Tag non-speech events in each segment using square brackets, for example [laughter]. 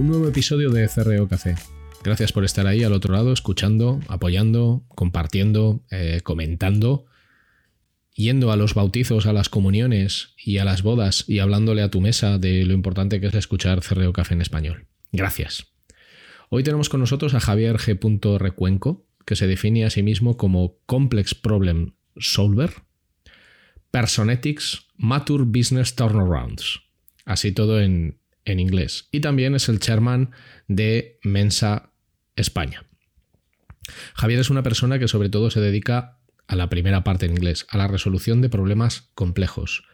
Un nuevo episodio de CRO Café. Gracias por estar ahí al otro lado, escuchando, apoyando, compartiendo, eh, comentando, yendo a los bautizos, a las comuniones y a las bodas y hablándole a tu mesa de lo importante que es escuchar CRO Café en español. Gracias. Hoy tenemos con nosotros a Javier G. Recuenco, que se define a sí mismo como Complex Problem Solver, Personetics, Mature Business Turnarounds. Así todo en, en inglés. Y también es el chairman de Mensa España. Javier es una persona que sobre todo se dedica a la primera parte en inglés, a la resolución de problemas complejos.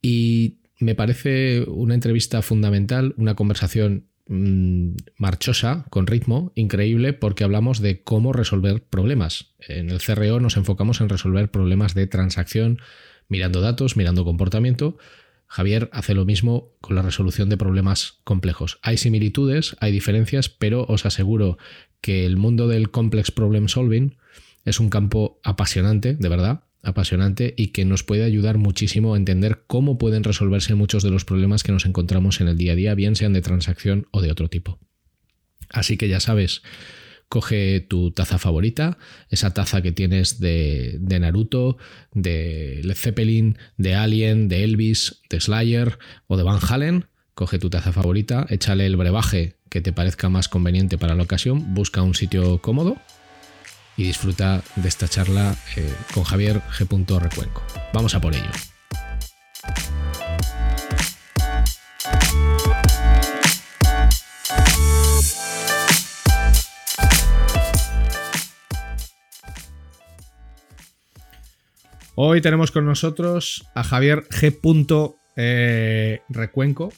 Y me parece una entrevista fundamental, una conversación mm, marchosa, con ritmo, increíble, porque hablamos de cómo resolver problemas. En el CRO nos enfocamos en resolver problemas de transacción, mirando datos, mirando comportamiento, Javier hace lo mismo con la resolución de problemas complejos. Hay similitudes, hay diferencias, pero os aseguro que el mundo del complex problem solving es un campo apasionante, de verdad, apasionante y que nos puede ayudar muchísimo a entender cómo pueden resolverse muchos de los problemas que nos encontramos en el día a día, bien sean de transacción o de otro tipo. Así que ya sabes, coge tu taza favorita, esa taza que tienes de, Naruto, de Led Zeppelin, de Alien, de Elvis, de Slayer o de Van Halen. Coge tu taza favorita, échale el brebaje que te parezca más conveniente para la ocasión, busca un sitio cómodo y disfruta de esta charla eh, con Javier G. Recuenco. Vamos a por ello. Hoy tenemos con nosotros a Javier G. Eh, Recuenco,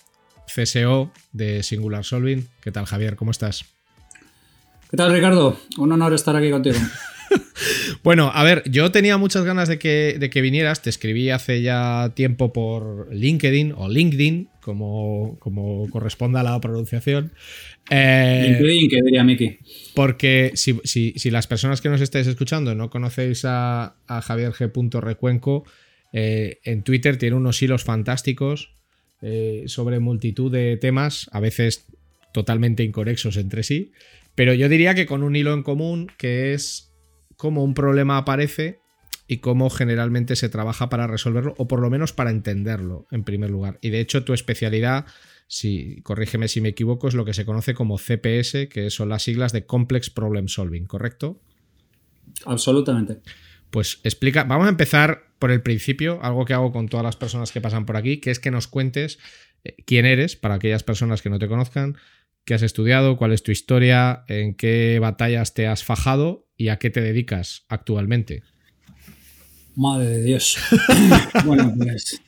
CSO de Singular Solving. ¿Qué tal, Javier? ¿Cómo estás? ¿Qué tal, Ricardo? Un honor estar aquí contigo. [laughs] bueno, a ver, yo tenía muchas ganas de que, de que, vinieras. Te escribí hace ya tiempo por LinkedIn o LinkedIn, como, como corresponda a la pronunciación. Eh, LinkedIn, que diría Miki. Porque si, las personas que nos estáis escuchando no conocéis a, Javier G. Recuenco, eh, en Twitter tiene unos hilos fantásticos eh, sobre multitud de temas, a veces totalmente inconexos entre sí, pero yo diría que con un hilo en común que es cómo un problema aparece y cómo generalmente se trabaja para resolverlo o por lo menos para entenderlo en primer lugar. Y de hecho tu especialidad si, corrígeme si me equivoco, es lo que se conoce como CPS, que son las siglas de Complex Problem Solving, ¿correcto? Absolutamente. Pues explica, vamos a empezar por el principio, algo que hago con todas las personas que pasan por aquí, que es que nos cuentes eh, quién eres, para aquellas personas que no te conozcan, qué has estudiado, cuál es tu historia, en qué batallas te has fajado y a qué te dedicas actualmente. Madre de Dios. [laughs] bueno, pues.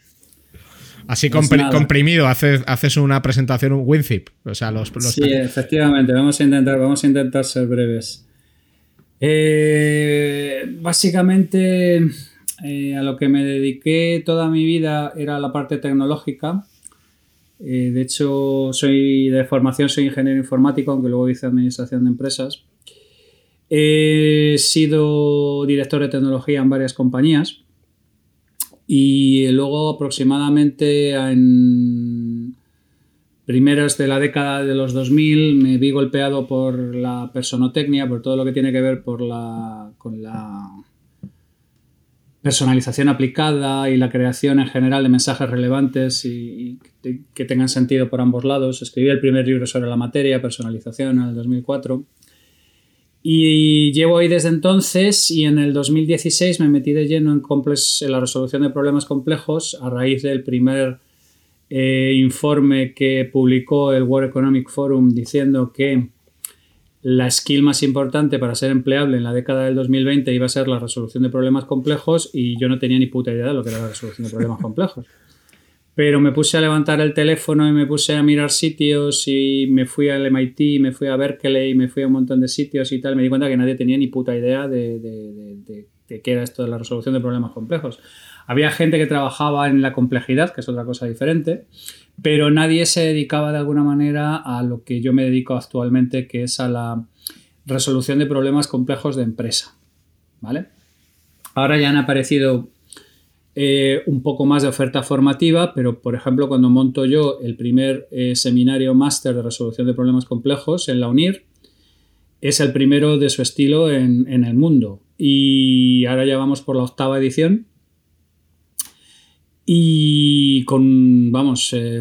Así pues comprimido, haces, haces, una presentación, un WinZip. O sea, los, Sí, efectivamente, vamos a intentar, vamos a intentar ser breves. Eh, básicamente, eh, a lo que me dediqué toda mi vida era la parte tecnológica. Eh, de hecho, soy de formación, soy ingeniero informático, aunque luego hice administración de empresas. He sido director de tecnología en varias compañías y luego aproximadamente en primeros de la década de los 2000 me vi golpeado por la personotecnia, por todo lo que tiene que ver por la, con la personalización aplicada y la creación en general de mensajes relevantes y, que tengan sentido por ambos lados. Escribí el primer libro sobre la materia, personalización, en el 2004. Y llevo ahí desde entonces y en el 2016 me metí de lleno en, la resolución de problemas complejos a raíz del primer eh, informe que publicó el World Economic Forum diciendo que la skill más importante para ser empleable en la década del 2020 iba a ser la resolución de problemas complejos y yo no tenía ni puta idea de lo que era la resolución de problemas complejos. Pero me puse a levantar el teléfono y me puse a mirar sitios y me fui al MIT, me fui a Berkeley, me fui a un montón de sitios y tal. Me di cuenta que nadie tenía ni puta idea de, de qué era esto de la resolución de problemas complejos. Había gente que trabajaba en la complejidad, que es otra cosa diferente, pero nadie se dedicaba de alguna manera a lo que yo me dedico actualmente, que es a la resolución de problemas complejos de empresa. ¿Vale? Ahora ya han aparecido eh, un poco más de oferta formativa, pero por ejemplo cuando monto yo el primer eh, seminario máster de resolución de problemas complejos en la UNIR, es el primero de su estilo en, en el mundo. Y ahora ya vamos por la octava edición y con, vamos, eh,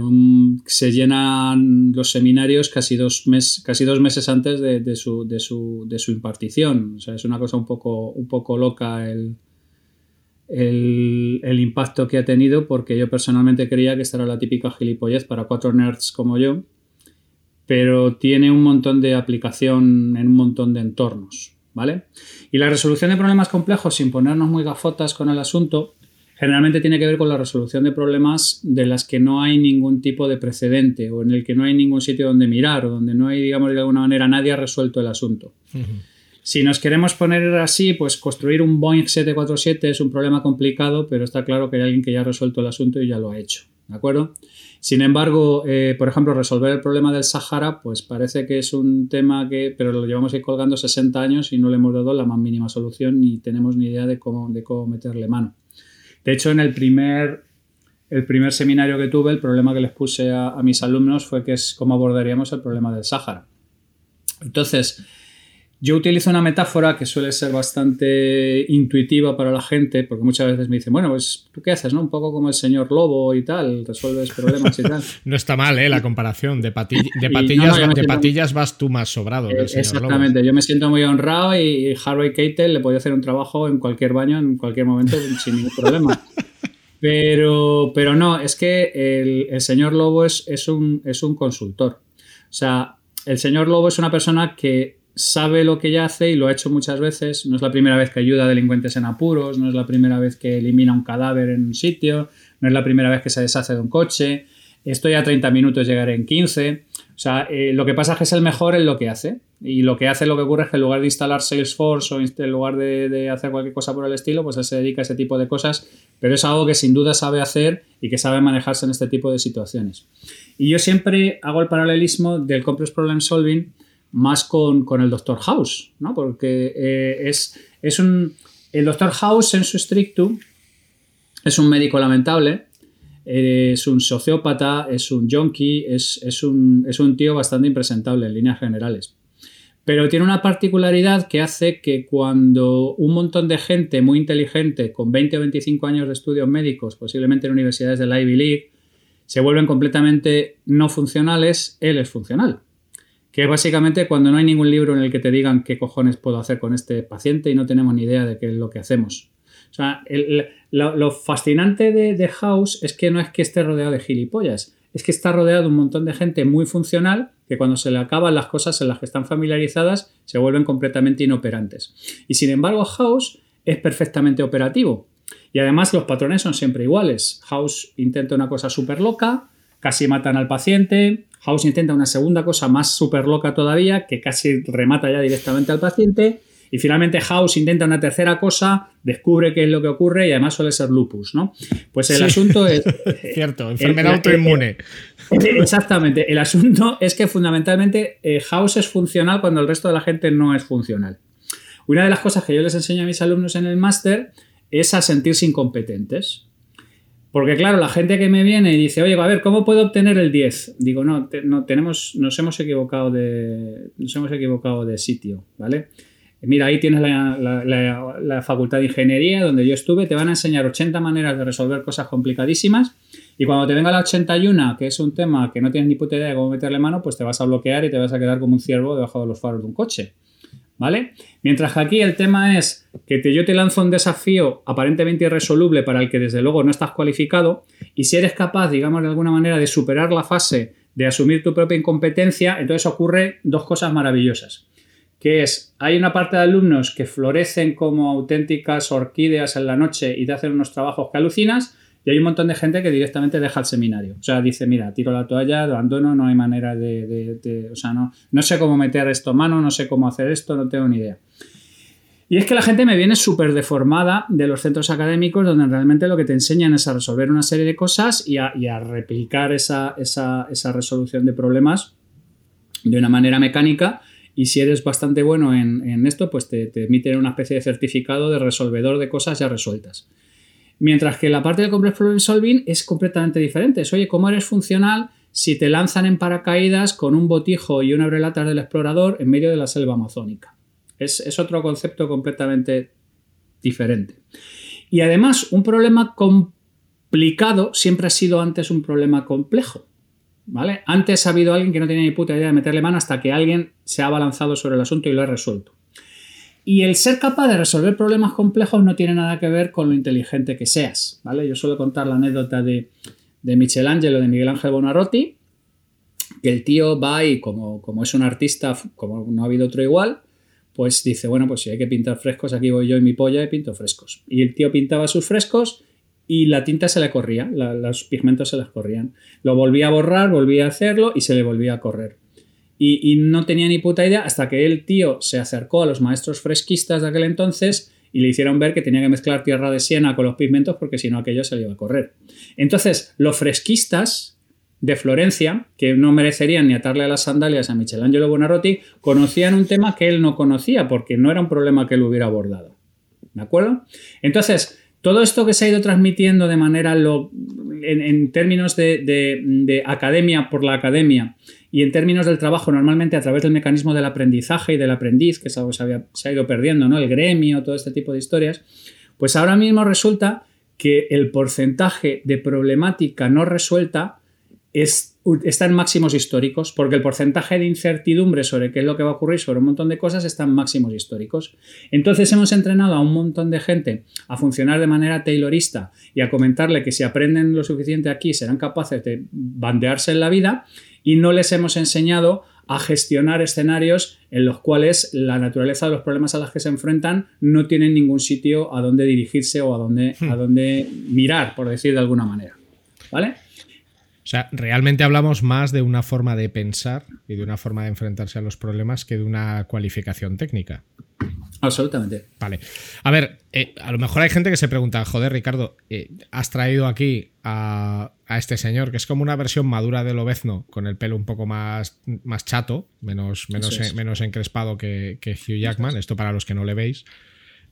se llenan los seminarios casi dos, casi dos meses antes de, su, de, su, de, su, impartición. O sea, es una cosa un poco, un poco loca el, el, impacto que ha tenido, porque yo personalmente creía que esta era la típica gilipollez para cuatro nerds como yo, pero tiene un montón de aplicación en un montón de entornos. ¿Vale? Y la resolución de problemas complejos, sin ponernos muy gafotas con el asunto, generalmente tiene que ver con la resolución de problemas de las que no hay ningún tipo de precedente o en el que no hay ningún sitio donde mirar o donde no hay, digamos, de alguna manera nadie ha resuelto el asunto. Si nos queremos poner así, pues construir un Boeing 747 es un problema complicado, pero está claro que hay alguien que ya ha resuelto el asunto y ya lo ha hecho. ¿De acuerdo? Sin embargo, eh, por ejemplo, resolver el problema del Sahara, pues parece que es un tema que, pero lo llevamos ahí colgando 60 años y no le hemos dado la más mínima solución ni tenemos ni idea de cómo, de cómo meterle mano. De hecho, en el primer, el primer seminario que tuve, el problema que les puse a, mis alumnos fue que es cómo abordaríamos el problema del Sáhara. Entonces, yo utilizo una metáfora que suele ser bastante intuitiva para la gente, porque muchas veces me dicen, bueno, pues tú qué haces, ¿no? Un poco como el señor lobo y tal, resuelves problemas y tal. [laughs] no está mal, ¿eh? La comparación. De, de patillas, de patillas vas tú más sobrado. Eh, exactamente, yo me siento muy honrado y Harvey Keitel le podía hacer un trabajo en cualquier baño, en cualquier momento, [laughs] sin ningún problema. Pero, pero no, es que el, el señor Lobo es, es, un, es un consultor. O sea, el señor Lobo es una persona que sabe lo que ya hace y lo ha hecho muchas veces. No es la primera vez que ayuda a delincuentes en apuros, no es la primera vez que elimina un cadáver en un sitio, no es la primera vez que se deshace de un coche. Estoy a 30 minutos, llegaré en 15. O sea, eh, lo que pasa es que es el mejor en lo que hace. Y lo que hace, lo que ocurre es que en lugar de instalar Salesforce o en lugar de, hacer cualquier cosa por el estilo, pues se dedica a ese tipo de cosas. Pero es algo que sin duda sabe hacer y que sabe manejarse en este tipo de situaciones. Y yo siempre hago el paralelismo del Complex Problem Solving más con, el Doctor House, ¿no? Porque eh, es, es un... El Doctor House en su estricto es un médico lamentable, es un sociópata, es un junkie, es, un, es un tío bastante impresentable en líneas generales. Pero tiene una particularidad que hace que cuando un montón de gente muy inteligente, con 20 o 25 años de estudios médicos, posiblemente en universidades de la Ivy League, se vuelven completamente no funcionales, él es funcional que es básicamente cuando no hay ningún libro en el que te digan qué cojones puedo hacer con este paciente y no tenemos ni idea de qué es lo que hacemos. O sea, lo, fascinante de, House es que no es que esté rodeado de gilipollas, es que está rodeado de un montón de gente muy funcional que cuando se le acaban las cosas en las que están familiarizadas se vuelven completamente inoperantes. Y sin embargo, House es perfectamente operativo. Y además los patrones son siempre iguales. House intenta una cosa súper loca, casi matan al paciente. House intenta una segunda cosa más súper loca todavía, que casi remata ya directamente al paciente. Y finalmente House intenta una tercera cosa, descubre qué es lo que ocurre y además suele ser lupus, ¿no? Pues el asunto es... [laughs] Cierto, enfermedad autoinmune. [laughs] Exactamente, el asunto es que fundamentalmente eh, House es funcional cuando el resto de la gente no es funcional. Una de las cosas que yo les enseño a mis alumnos en el máster es a sentirse incompetentes. Porque claro, la gente que me viene y dice, oye, a ver, ¿cómo puedo obtener el 10? Digo, no, no tenemos, nos hemos equivocado de, nos hemos equivocado de sitio, ¿vale? Mira, ahí tienes la, facultad de ingeniería donde yo estuve, te van a enseñar 80 maneras de resolver cosas complicadísimas y cuando te venga la 81, que es un tema que no tienes ni puta idea de cómo meterle mano, pues te vas a bloquear y te vas a quedar como un ciervo debajo de los faros de un coche. ¿Vale? Mientras que aquí el tema es que te, yo te lanzo un desafío aparentemente irresoluble para el que desde luego no estás cualificado y si eres capaz, digamos de alguna manera, de superar la fase de asumir tu propia incompetencia, entonces ocurre dos cosas maravillosas que es, hay una parte de alumnos que florecen como auténticas orquídeas en la noche y te hacen unos trabajos que alucinas, y hay un montón de gente que directamente deja el seminario. O sea, dice, mira, tiro la toalla, abandono, no hay manera de... o sea, no, no sé cómo meter esto a mano, no sé cómo hacer esto, no tengo ni idea. Y es que la gente me viene súper deformada de los centros académicos donde realmente lo que te enseñan es a resolver una serie de cosas y a, replicar esa, esa, resolución de problemas de una manera mecánica y si eres bastante bueno en, esto, pues te, emiten una especie de certificado de resolvedor de cosas ya resueltas. Mientras que la parte del Complex Problem Solving es completamente diferente. Es, oye, ¿cómo eres funcional si te lanzan en paracaídas con un botijo y una abrelatas del explorador en medio de la selva amazónica? Es, es otro concepto completamente diferente. Y además, un problema complicado siempre ha sido antes un problema complejo. ¿Vale? Antes ha habido alguien que no tenía ni puta idea de meterle mano hasta que alguien se ha abalanzado sobre el asunto y lo ha resuelto. Y el ser capaz de resolver problemas complejos no tiene nada que ver con lo inteligente que seas, ¿vale? Yo suelo contar la anécdota de, Michelangelo, de Miguel Ángel Bonarotti, que el tío va y como, como es un artista, como no ha habido otro igual, pues dice, bueno, pues si hay que pintar frescos, aquí voy yo y mi polla y pinto frescos. Y el tío pintaba sus frescos y la tinta se le corría, los pigmentos se les corrían. Lo volvía a borrar, volvía a hacerlo y se le volvía a correr. Y, no tenía ni puta idea hasta que el tío se acercó a los maestros fresquistas de aquel entonces y le hicieron ver que tenía que mezclar tierra de siena con los pigmentos porque si no aquello se le iba a correr. Entonces, los fresquistas de Florencia, que no merecerían ni atarle a las sandalias a Michelangelo Buonarroti, conocían un tema que él no conocía porque no era un problema que él hubiera abordado. ¿De acuerdo? Entonces, todo esto que se ha ido transmitiendo de manera, en, términos de, academia por la academia y en términos del trabajo normalmente a través del mecanismo del aprendizaje y del aprendiz, que es algo que se, se ha ido perdiendo, ¿no? El gremio, todo este tipo de historias, pues ahora mismo resulta que el porcentaje de problemática no resuelta es, está en máximos históricos, porque el porcentaje de incertidumbre sobre qué es lo que va a ocurrir sobre un montón de cosas está en máximos históricos. Entonces hemos entrenado a un montón de gente a funcionar de manera taylorista y a comentarle que si aprenden lo suficiente aquí serán capaces de bandearse en la vida y no les hemos enseñado a gestionar escenarios en los cuales la naturaleza de los problemas a los que se enfrentan no tienen ningún sitio a donde dirigirse o a dónde, a hmm. dónde mirar, por decir de alguna manera. ¿Vale? O sea, realmente hablamos más de una forma de pensar y de una forma de enfrentarse a los problemas que de una cualificación técnica. Absolutamente. Vale. A ver, eh, a lo mejor hay gente que se pregunta, joder, Ricardo, eh, has traído aquí a, este señor, que es como una versión madura del Obezno, con el pelo un poco más, más chato, menos, menos, menos encrespado que, Hugh Jackman, esto para los que no le veis.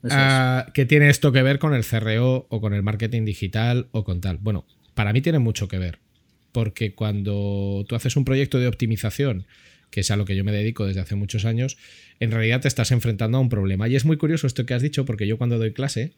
Ah, que tiene esto que ver con el CRO o con el marketing digital o con tal. Bueno, para mí tiene mucho que ver porque cuando tú haces un proyecto de optimización, que es a lo que yo me dedico desde hace muchos años, en realidad te estás enfrentando a un problema. Y es muy curioso esto que has dicho, porque yo cuando doy clase,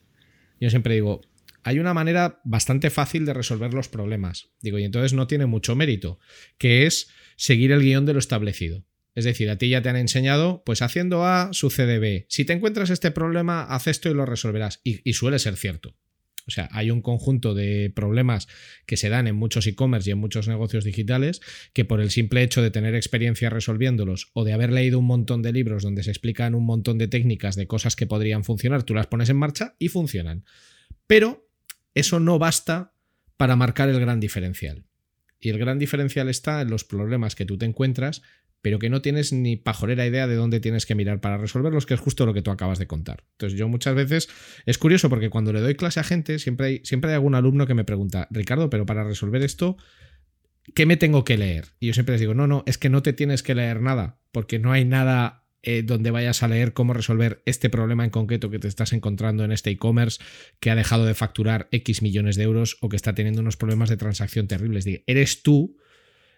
yo siempre digo, hay una manera bastante fácil de resolver los problemas. Digo, y entonces no tiene mucho mérito, que es seguir el guion de lo establecido. Es decir, a ti ya te han enseñado, pues haciendo A sucede B. Si te encuentras este problema, haz esto y lo resolverás. Y, y suele ser cierto. O sea, hay un conjunto de problemas que se dan en muchos e-commerce y en muchos negocios digitales que por el simple hecho de tener experiencia resolviéndolos o de haber leído un montón de libros donde se explican un montón de técnicas de cosas que podrían funcionar, tú las pones en marcha y funcionan. Pero eso no basta para marcar el gran diferencial. Y el gran diferencial está en los problemas que tú te encuentras, pero que no tienes ni pajorera idea de dónde tienes que mirar para resolverlos, que es justo lo que tú acabas de contar. Entonces yo muchas veces es curioso porque cuando le doy clase a gente, siempre hay, siempre hay algún alumno que me pregunta, Ricardo, pero para resolver esto, ¿qué me tengo que leer? Y yo siempre les digo, no, no, es que no te tienes que leer nada, porque no hay nada eh, donde vayas a leer cómo resolver este problema en concreto que te estás encontrando en este e-commerce que ha dejado de facturar X millones de euros o que está teniendo unos problemas de transacción terribles. Eres tú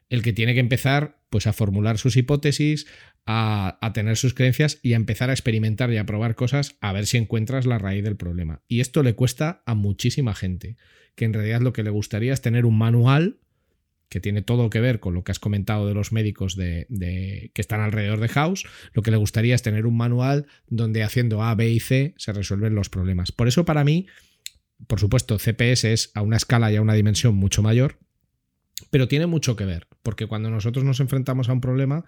el que tiene que empezar pues, a formular sus hipótesis, a, tener sus creencias y a empezar a experimentar y a probar cosas a ver si encuentras la raíz del problema. Y esto le cuesta a muchísima gente, que en realidad lo que le gustaría es tener un manual que tiene todo que ver con lo que has comentado de los médicos de, que están alrededor de House, lo que le gustaría es tener un manual donde haciendo A, B y C se resuelven los problemas. Por eso para mí, por supuesto, CPS es a una escala y a una dimensión mucho mayor, pero tiene mucho que ver, porque cuando nosotros nos enfrentamos a un problema,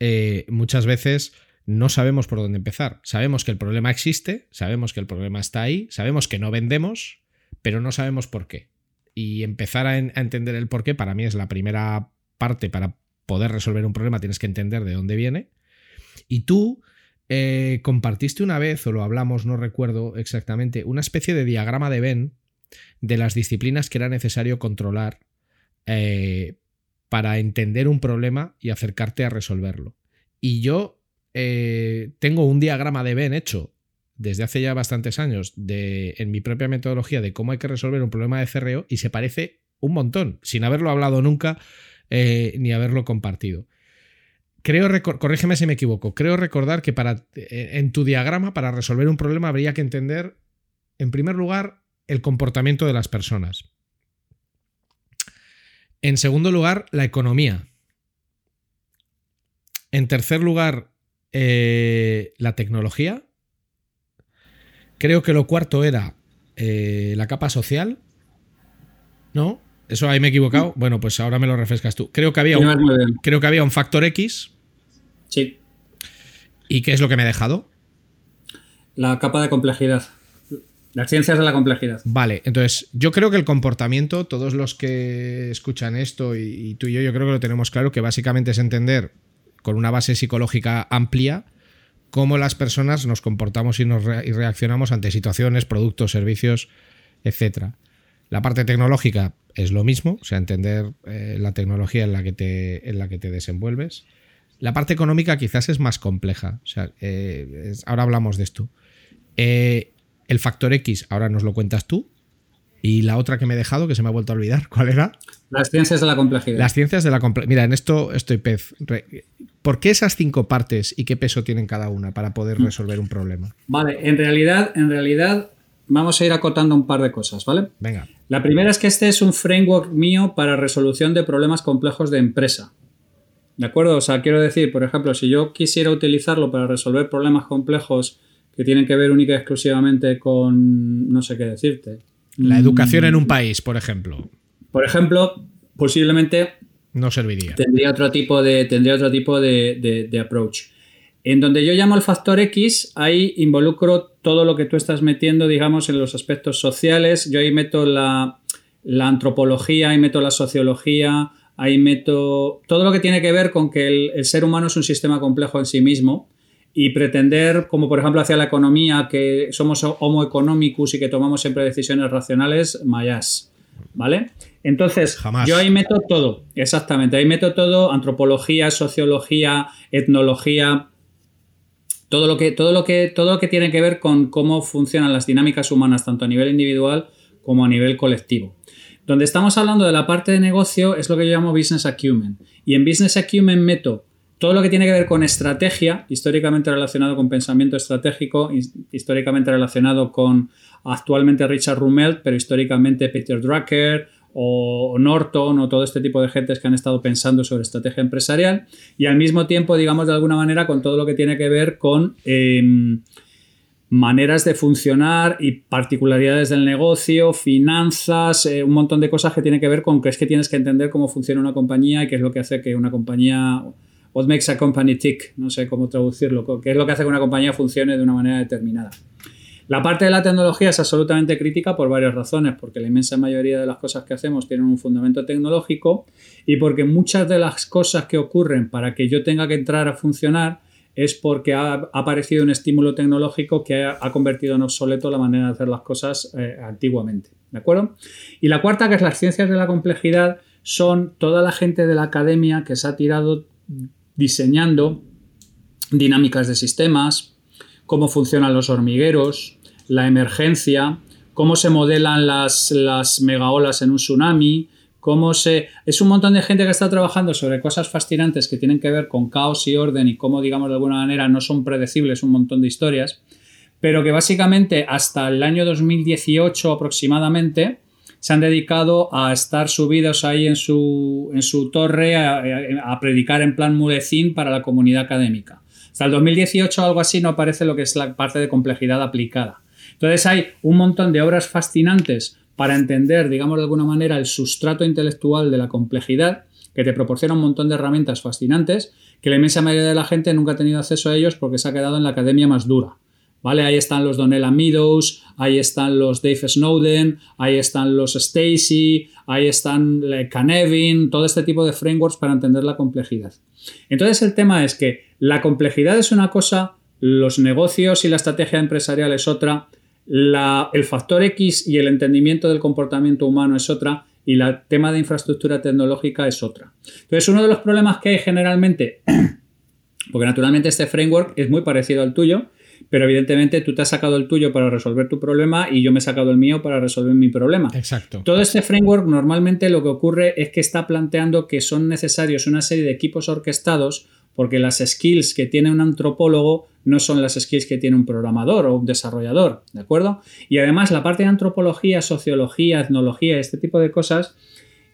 eh, muchas veces no sabemos por dónde empezar. Sabemos que el problema existe, sabemos que el problema está ahí, sabemos que no vendemos, pero no sabemos por qué y empezar a, entender el por qué, para mí es la primera parte para poder resolver un problema, tienes que entender de dónde viene. Y tú eh, compartiste una vez, o lo hablamos, no recuerdo exactamente, una especie de diagrama de Venn de las disciplinas que era necesario controlar eh, para entender un problema y acercarte a resolverlo. Y yo eh, tengo un diagrama de Venn hecho desde hace ya bastantes años de, en mi propia metodología de cómo hay que resolver un problema de CRO y se parece un montón, sin haberlo hablado nunca eh, ni haberlo compartido. Creo, corrígeme si me equivoco, creo recordar que para, en tu diagrama para resolver un problema habría que entender, en primer lugar, el comportamiento de las personas. En segundo lugar, la economía. En tercer lugar, eh, la tecnología. Creo que lo cuarto era eh, la capa social. ¿No? Eso ahí me he equivocado. Bueno, pues ahora me lo refrescas tú. Creo que había un, creo que había un factor X. Sí. ¿Y qué es lo que me he dejado? La capa de complejidad. Las ciencias de la complejidad. Vale, entonces yo creo que el comportamiento, todos los que escuchan esto y, y, tú y yo, yo creo que lo tenemos claro, que básicamente es entender con una base psicológica amplia cómo las personas nos comportamos y, nos reaccionamos ante situaciones, productos, servicios, etc. La parte tecnológica es lo mismo, o sea, entender eh, la tecnología en la, que te, en la que te desenvuelves. La parte económica quizás es más compleja, o sea, eh, ahora hablamos de esto. Eh, el factor X, ahora nos lo cuentas tú, y la otra que me he dejado, que se me ha vuelto a olvidar, ¿cuál era? Las ciencias de la complejidad. Las ciencias de la complejidad. Mira, en esto estoy pez. ¿Por qué esas cinco partes y qué peso tienen cada una para poder mm. resolver un problema? Vale, en realidad, en realidad vamos a ir acotando un par de cosas, ¿vale? Venga. La primera es que este es un framework mío para resolución de problemas complejos de empresa. ¿De acuerdo? O sea, quiero decir, por ejemplo, si yo quisiera utilizarlo para resolver problemas complejos que tienen que ver única y exclusivamente con, no sé qué decirte, la educación en un país, por ejemplo. Por ejemplo, posiblemente no serviría. Tendría otro tipo de, tendría otro tipo de, approach. En donde yo llamo el factor X, ahí involucro todo lo que tú estás metiendo, digamos, en los aspectos sociales. Yo ahí meto la, antropología, ahí meto la sociología, ahí meto todo lo que tiene que ver con que el ser humano es un sistema complejo en sí mismo y pretender, como por ejemplo hacia la economía, que somos homo economicus y que tomamos siempre decisiones racionales, mayas. ¿Vale? Entonces, yo ahí meto todo, exactamente, ahí meto todo, antropología, sociología, etnología, todo lo que, todo lo que, todo lo que tiene que ver con cómo funcionan las dinámicas humanas, tanto a nivel individual como a nivel colectivo. Donde estamos hablando de la parte de negocio es lo que yo llamo business acumen. Y en business acumen meto todo lo que tiene que ver con estrategia, históricamente relacionado con pensamiento estratégico, históricamente relacionado con actualmente Richard Rummelt, pero históricamente Peter Drucker o Norton o todo este tipo de gentes que han estado pensando sobre estrategia empresarial y al mismo tiempo, digamos de alguna manera, con todo lo que tiene que ver con em, maneras de funcionar y particularidades del negocio, finanzas, eh, un montón de cosas que tienen que ver con que es que tienes que entender cómo funciona una compañía y qué es lo que hace que una compañía, what makes a company tick, no sé cómo traducirlo, qué es lo que hace que una compañía funcione de una manera determinada. La parte de la tecnología es absolutamente crítica por varias razones, porque la inmensa mayoría de las cosas que hacemos tienen un fundamento tecnológico y porque muchas de las cosas que ocurren para que yo tenga que entrar a funcionar es porque ha, aparecido un estímulo tecnológico que ha, convertido en obsoleto la manera de hacer las cosas eh, antiguamente. ¿De acuerdo? Y la cuarta, que es las ciencias de la complejidad, son toda la gente de la academia que se ha tirado diseñando dinámicas de sistemas, cómo funcionan los hormigueros, la emergencia, cómo se modelan las, las megaolas en un tsunami, cómo se... Es un montón de gente que está trabajando sobre cosas fascinantes que tienen que ver con caos y orden y cómo, digamos, de alguna manera no son predecibles un montón de historias, pero que básicamente hasta el año 2018 aproximadamente se han dedicado a estar subidos ahí en su, en su torre a, predicar en plan mulecín para la comunidad académica. Hasta el 2018 algo así no aparece lo que es la parte de complejidad aplicada. Entonces hay un montón de obras fascinantes para entender, digamos de alguna manera, el sustrato intelectual de la complejidad, que te proporciona un montón de herramientas fascinantes, que la inmensa mayoría de la gente nunca ha tenido acceso a ellos porque se ha quedado en la academia más dura. ¿Vale? Ahí están los Donella Meadows, ahí están los Dave Snowden, ahí están los Stacy, ahí están Canevin, todo este tipo de frameworks para entender la complejidad. Entonces el tema es que la complejidad es una cosa, los negocios y la estrategia empresarial es otra, el factor X y el entendimiento del comportamiento humano es otra y el tema de infraestructura tecnológica es otra. Entonces, uno de los problemas que hay generalmente, [clears throat] porque naturalmente este framework es muy parecido al tuyo, pero evidentemente tú te has sacado el tuyo para resolver tu problema y yo me he sacado el mío para resolver mi problema. Exacto. Todo este framework normalmente lo que ocurre es que está planteando que son necesarios una serie de equipos orquestados porque las skills que tiene un antropólogo no son las skills que tiene un programador o un desarrollador, ¿de acuerdo? Y además la parte de antropología, sociología, etnología, este tipo de cosas,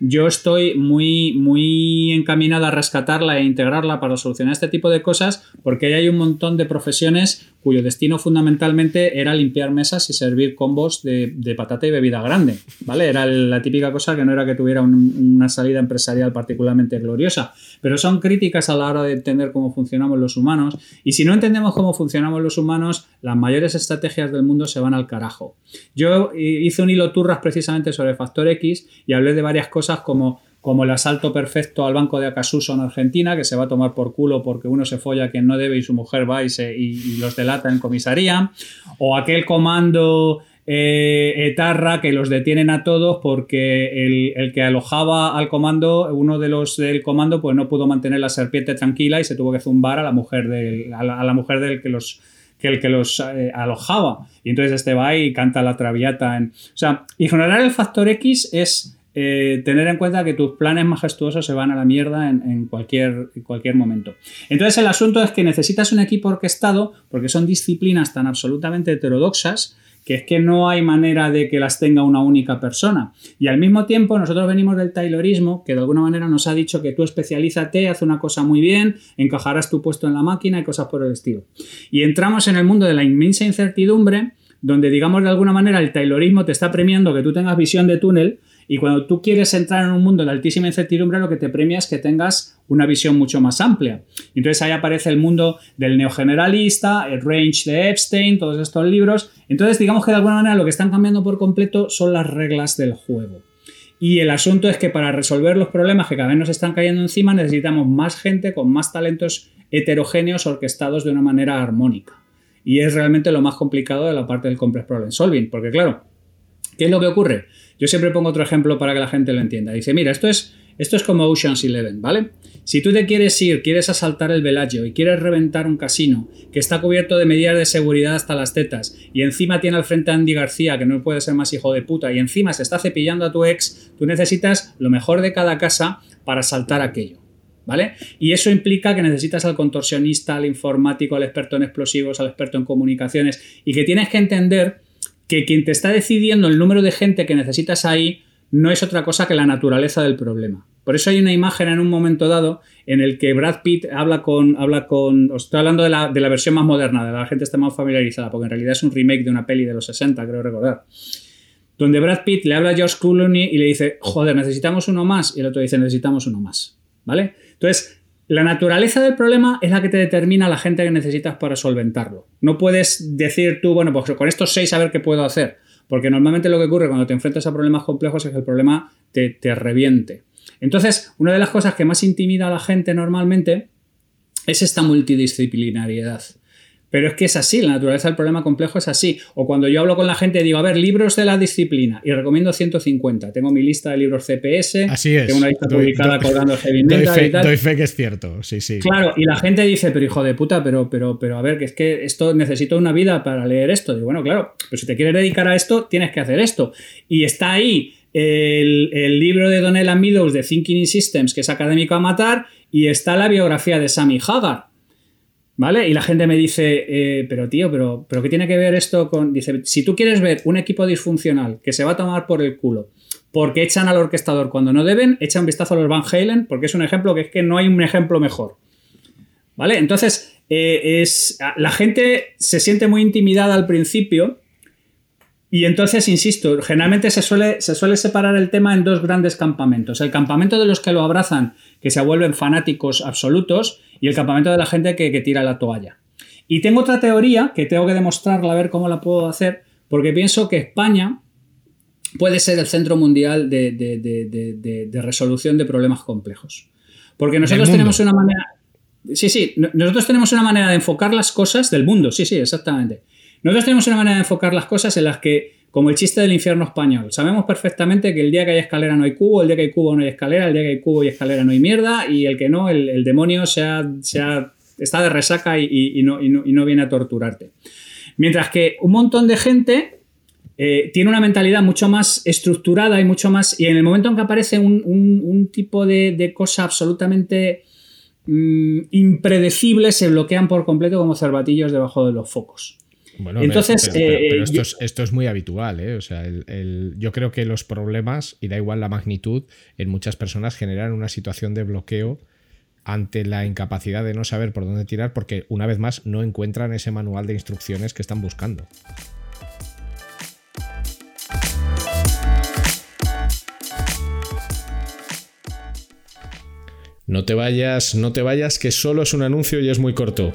yo estoy muy, muy encaminada a rescatarla e integrarla para solucionar este tipo de cosas porque hay un montón de profesiones cuyo destino fundamentalmente era limpiar mesas y servir combos de, patata y bebida grande, ¿vale? Era la típica cosa que no era que tuviera una salida empresarial particularmente gloriosa, pero son críticas a la hora de entender cómo funcionamos los humanos y si no entendemos cómo funcionamos los humanos, las mayores estrategias del mundo se van al carajo. Yo hice un hilo turras precisamente sobre Factor X y hablé de varias cosas como, como el asalto perfecto al banco de Acasuso en Argentina, que se va a tomar por culo porque uno se folla a quien no debe y su mujer va y, se, y, los delata en comisaría, o aquel comando eh, etarra que los detienen a todos porque el, que alojaba al comando, uno de los del comando, pues no pudo mantener la serpiente tranquila y se tuvo que zumbar a la mujer del, a la, mujer del que los que el que los eh, alojaba. Y entonces este va y canta la traviata. En, o sea, ignorar el factor X es eh, tener en cuenta que tus planes majestuosos se van a la mierda en, cualquier, cualquier momento. Entonces el asunto es que necesitas un equipo orquestado porque son disciplinas tan absolutamente heterodoxas que es que no hay manera de que las tenga una única persona. Y al mismo tiempo nosotros venimos del Taylorismo, que de alguna manera nos ha dicho que tú especialízate, haz una cosa muy bien, encajarás tu puesto en la máquina y cosas por el estilo. Y entramos en el mundo de la inmensa incertidumbre, donde digamos de alguna manera el Taylorismo te está premiando que tú tengas visión de túnel, y cuando tú quieres entrar en un mundo de altísima incertidumbre, lo que te premia es que tengas una visión mucho más amplia. Entonces ahí aparece el mundo del neogeneralista, el range de Epstein, todos estos libros. Entonces digamos que de alguna manera lo que están cambiando por completo son las reglas del juego. Y el asunto es que para resolver los problemas que cada vez nos están cayendo encima necesitamos más gente con más talentos heterogéneos orquestados de una manera armónica. Y es realmente lo más complicado de la parte del complex problem solving, porque claro, ¿qué es lo que ocurre? Yo siempre pongo otro ejemplo para que la gente lo entienda. Dice, mira, esto es, esto es como Ocean's Eleven, ¿vale? Si tú te quieres ir, quieres asaltar el Bellagio y quieres reventar un casino que está cubierto de medidas de seguridad hasta las tetas y encima tiene al frente a Andy García, que no puede ser más hijo de puta, y encima se está cepillando a tu ex, tú necesitas lo mejor de cada casa para asaltar aquello. ¿Vale? Y eso implica que necesitas al contorsionista, al informático, al experto en explosivos, al experto en comunicaciones y que tienes que entender que quien te está decidiendo el número de gente que necesitas ahí no es otra cosa que la naturaleza del problema. Por eso hay una imagen en un momento dado en el que Brad Pitt habla con. Habla con os estoy hablando de la, de la versión más moderna, de la gente está más familiarizada, porque en realidad es un remake de una peli de los 60, creo recordar. Donde Brad Pitt le habla a George Clooney y le dice, joder, necesitamos uno más. Y el otro dice, necesitamos uno más. ¿Vale? Entonces, la naturaleza del problema es la que te determina la gente que necesitas para solventarlo. No puedes decir tú, bueno, pues con estos seis a ver qué puedo hacer. Porque normalmente lo que ocurre cuando te enfrentas a problemas complejos es que el problema te, te reviente. Entonces, una de las cosas que más intimida a la gente normalmente es esta multidisciplinariedad. Pero es que es así, la naturaleza del problema complejo es así. O cuando yo hablo con la gente digo, a ver, libros de la disciplina, y recomiendo 150. Tengo mi lista de libros CPS, así es. tengo una lista publicada colgando [laughs] heavy metal doy fe, y tal. Doy fe que es cierto, sí, sí. Claro, y la gente dice, pero hijo de puta, pero, pero, pero a ver, que es que esto necesito una vida para leer esto. Digo, bueno, claro, pero si te quieres dedicar a esto, tienes que hacer esto. Y está ahí el, el libro de Donella Meadows de Thinking in Systems, que es académico a matar, y está la biografía de Sammy Hagar. ¿Vale? Y la gente me dice, eh, pero tío, pero, pero ¿qué tiene que ver esto con...? Dice, si tú quieres ver un equipo disfuncional que se va a tomar por el culo porque echan al orquestador cuando no deben, echa un vistazo a los Van Halen, porque es un ejemplo que es que no hay un ejemplo mejor. ¿Vale? Entonces, eh, es, la gente se siente muy intimidada al principio y entonces, insisto, generalmente se suele, se suele separar el tema en dos grandes campamentos. El campamento de los que lo abrazan, que se vuelven fanáticos absolutos, y el campamento de la gente que, que tira la toalla. Y tengo otra teoría que tengo que demostrarla, a ver cómo la puedo hacer, porque pienso que España puede ser el centro mundial de, de, de, de resolución de problemas complejos. Porque nosotros tenemos una manera... Sí, sí, nosotros tenemos una manera de enfocar las cosas del mundo, sí, sí, exactamente. Nosotros tenemos una manera de enfocar las cosas en las que, como el chiste del infierno español, sabemos perfectamente que el día que hay escalera no hay cubo, el día que hay cubo no hay escalera, el día que hay cubo y escalera no hay mierda, y el que no, el, demonio se ha, se ha, está de resaca y, no, y, no, y no viene a torturarte. Mientras que un montón de gente eh, tiene una mentalidad mucho más estructurada y mucho más. Y en el momento en que aparece un, tipo de, de, cosa absolutamente mmm, impredecible, se bloquean por completo como cervatillos debajo de los focos. Bueno, Entonces, pero, pero, pero eh, esto, yo, es, esto, es, muy habitual, ¿eh? O sea, el, el, yo creo que los problemas, y da igual la magnitud, en muchas personas generan una situación de bloqueo ante la incapacidad de no saber por dónde tirar, porque una vez más no encuentran ese manual de instrucciones que están buscando. No te vayas, no te vayas, que solo es un anuncio y es muy corto.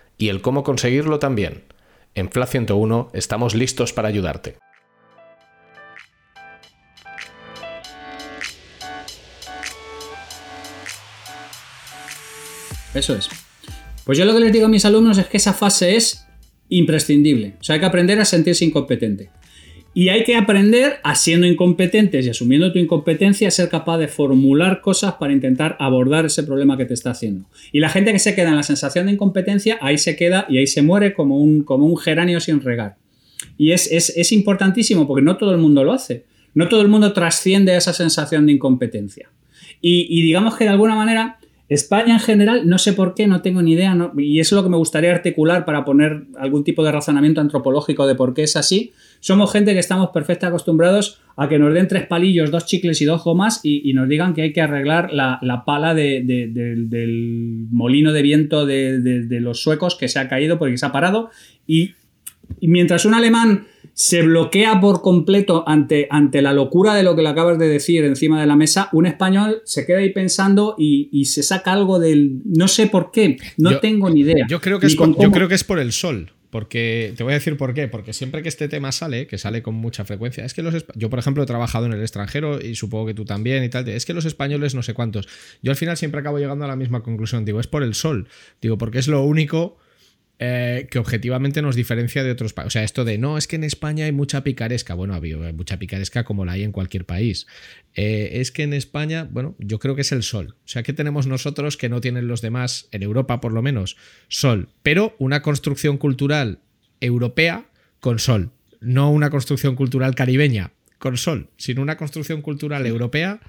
y el cómo conseguirlo también. En FLA 101 estamos listos para ayudarte. Eso es. Pues yo lo que les digo a mis alumnos es que esa fase es imprescindible. O sea, hay que aprender a sentirse incompetente. Y hay que aprender a siendo incompetentes y asumiendo tu incompetencia a ser capaz de formular cosas para intentar abordar ese problema que te está haciendo. Y la gente que se queda en la sensación de incompetencia, ahí se queda y ahí se muere como un, como un geranio sin regar. Y es, es, es importantísimo porque no todo el mundo lo hace. No todo el mundo trasciende a esa sensación de incompetencia. Y digamos que de alguna manera España en general, no sé por qué, no tengo ni idea, no, y eso es lo que me gustaría articular para poner algún tipo de razonamiento antropológico de por qué es así. Somos gente que estamos perfectamente acostumbrados a que nos den tres palillos, dos chicles y dos gomas y, y nos digan que hay que arreglar la, la pala de, de, de, del molino de viento de, los suecos que se ha caído porque se ha parado. Y, y mientras un alemán se bloquea por completo ante, ante la locura de lo que le acabas de decir encima de la mesa, un español se queda ahí pensando y, y se saca algo del... No sé por qué, no yo, tengo ni idea. Yo creo, que es por, yo creo que es por el sol. Porque te voy a decir por qué. Porque siempre que este tema sale, que sale con mucha frecuencia, es que los. Yo, por ejemplo, he trabajado en el extranjero y supongo que tú también y tal. Es que los españoles no sé cuántos. Yo al final siempre acabo llegando a la misma conclusión. Digo, es por el sol. Digo, porque es lo único eh, que objetivamente nos diferencia de otros países. O sea, esto de no, es que en España hay mucha picaresca. Bueno, hay mucha picaresca como la hay en cualquier país. Eh, es que en España, bueno, yo creo que es el sol. O sea, que tenemos nosotros que no tienen los demás, en Europa por lo menos, sol. Pero una construcción cultural europea con sol. No una construcción cultural caribeña con sol, sino una construcción cultural europea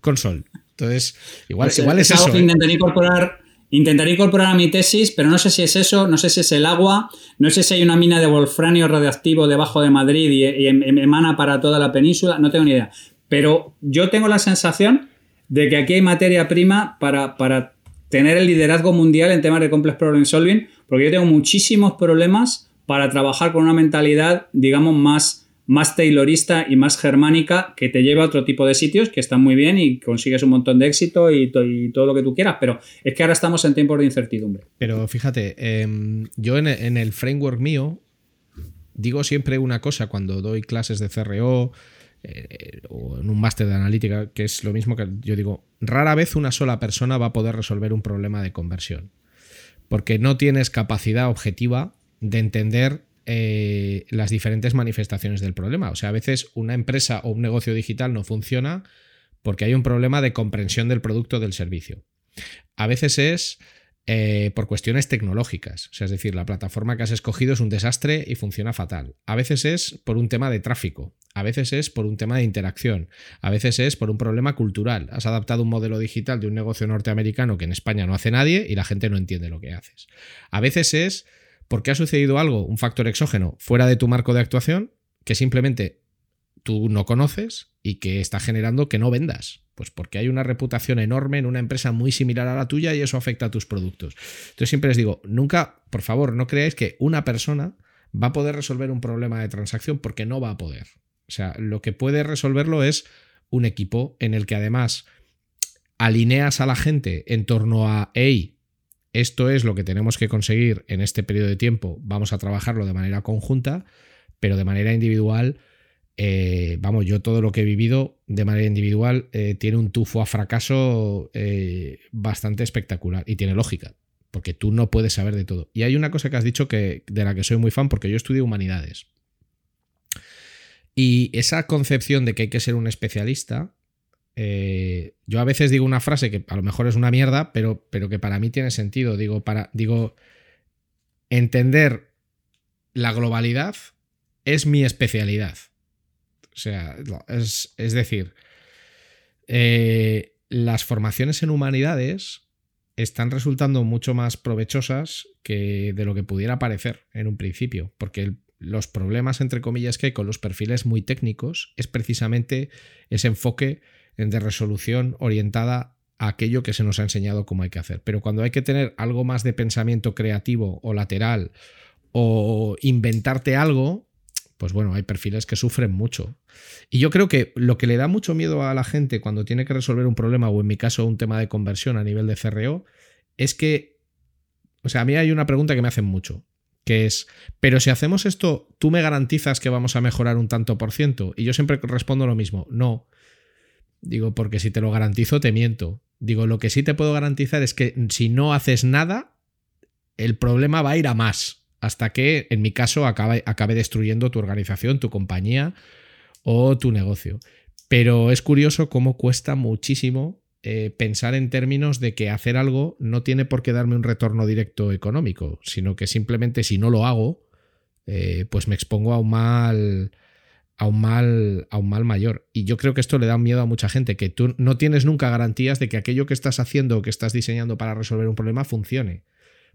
con sol. Entonces, igual, pues, igual es, eso. ¿eh? incorporar Intentaré incorporar a mi tesis, pero no sé si es eso, no sé si es el agua, no sé si hay una mina de wolfranio radioactivo debajo de Madrid y, em, em, emana para toda la península, no tengo ni idea. Pero yo tengo la sensación de que aquí hay materia prima para, para tener el liderazgo mundial en temas de complex problem solving, porque yo tengo muchísimos problemas para trabajar con una mentalidad, digamos, más más taylorista y más germánica que te lleva a otro tipo de sitios que están muy bien y consigues un montón de éxito y, todo lo que tú quieras, pero es que ahora estamos en tiempos de incertidumbre. Pero fíjate, em, yo en, el framework mío digo siempre una cosa cuando doy clases de CRO eh, o en un máster de analítica, que es lo mismo que yo digo, rara vez una sola persona va a poder resolver un problema de conversión, porque no tienes capacidad objetiva de entender eh, las diferentes manifestaciones del problema. O sea, a veces una empresa o un negocio digital no funciona porque hay un problema de comprensión del producto o del servicio. A veces es eh, por cuestiones tecnológicas. O sea, es decir, la plataforma que has escogido es un desastre y funciona fatal. A veces es por un tema de tráfico. A veces es por un tema de interacción. A veces es por un problema cultural. Has adaptado un modelo digital de un negocio norteamericano que en España no hace nadie y la gente no entiende lo que haces. A veces es porque ha sucedido algo, un factor exógeno, fuera de tu marco de actuación, que simplemente tú no conoces y que está generando que no vendas. Pues porque hay una reputación enorme en una empresa muy similar a la tuya y eso afecta a tus productos. Entonces siempre les digo, nunca, por favor, no creáis que una persona va a poder resolver un problema de transacción porque no va a poder. O sea, lo que puede resolverlo es un equipo en el que además alineas a la gente en torno a, hey, esto es lo que tenemos que conseguir en este periodo de tiempo, vamos a trabajarlo de manera conjunta, pero de manera individual, eh, vamos, yo todo lo que he vivido de manera individual eh, tiene un tufo a fracaso eh, bastante espectacular y tiene lógica, porque tú no puedes saber de todo. Y hay una cosa que has dicho que, de la que soy muy fan, porque yo estudio humanidades. Y esa concepción de que hay que ser un especialista eh, yo a veces digo una frase que a lo mejor es una mierda, pero, pero que para mí tiene sentido. Digo, para, digo, entender la globalidad es mi especialidad. O sea, es, decir, eh, las formaciones en humanidades están resultando mucho más provechosas que de lo que pudiera parecer en un principio, porque los problemas, entre comillas, que hay con los perfiles muy técnicos es precisamente ese enfoque de resolución orientada a aquello que se nos ha enseñado cómo hay que hacer. Pero cuando hay que tener algo más de pensamiento creativo o lateral o inventarte algo, pues bueno, hay perfiles que sufren mucho. Y yo creo que lo que le da mucho miedo a la gente cuando tiene que resolver un problema, o en mi caso un tema de conversión a nivel de CRO, es que, o sea, a mí hay una pregunta que me hacen mucho, que es, pero si hacemos esto, ¿tú me garantizas que vamos a mejorar un tanto por ciento? Y yo siempre respondo lo mismo, no, Digo, porque si te lo garantizo, te miento. Digo, lo que sí te puedo garantizar es que si no haces nada, el problema va a ir a más. Hasta que, en mi caso, acabe, acabe destruyendo tu organización, tu compañía o tu negocio. Pero es curioso cómo cuesta muchísimo eh, pensar en términos de que hacer algo no tiene por qué darme un retorno directo económico, sino que simplemente si no lo hago, eh, pues me expongo a un mal a un mal, a un mal mayor. Y yo creo que esto le da miedo a mucha gente, que tú no tienes nunca garantías de que aquello que estás haciendo o que estás diseñando para resolver un problema funcione.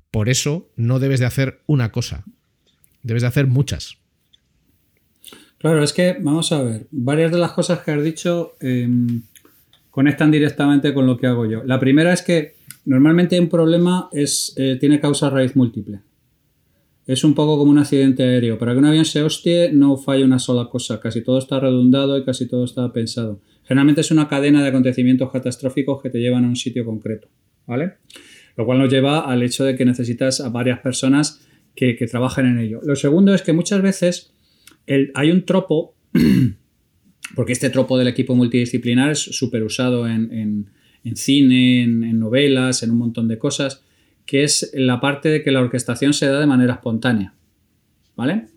Por eso no debes de hacer una cosa, debes de hacer muchas. Claro, es que, vamos a ver, varias de las cosas que has dicho em, conectan directamente con lo que hago yo. La primera es que normalmente un problema es, eh, tiene causa raíz múltiple es un poco como un accidente aéreo. Para que un avión se hostie no falla una sola cosa, casi todo está redundado y casi todo está pensado. Generalmente es una cadena de acontecimientos catastróficos que te llevan a un sitio concreto, ¿vale? Lo cual nos lleva al hecho de que necesitas a varias personas que, trabajen en ello. Lo segundo es que muchas veces hay un tropo, [clears throat] porque este tropo del equipo multidisciplinar es súper usado en, cine, en novelas, en un montón de cosas, que es la parte de que la orquestación se da de manera espontánea. ¿Vale?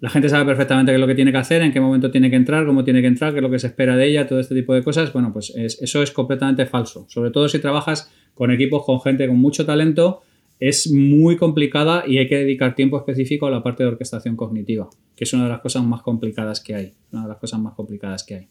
La gente sabe perfectamente qué es lo que tiene que hacer, en qué momento tiene que entrar, cómo tiene que entrar, qué es lo que se espera de ella, todo este tipo de cosas. Bueno, pues eso es completamente falso. Sobre todo si trabajas con equipos con gente con mucho talento, es muy complicada y hay que dedicar tiempo específico a la parte de orquestación cognitiva, que es una de las cosas más complicadas que hay. Una de las cosas más complicadas que hay.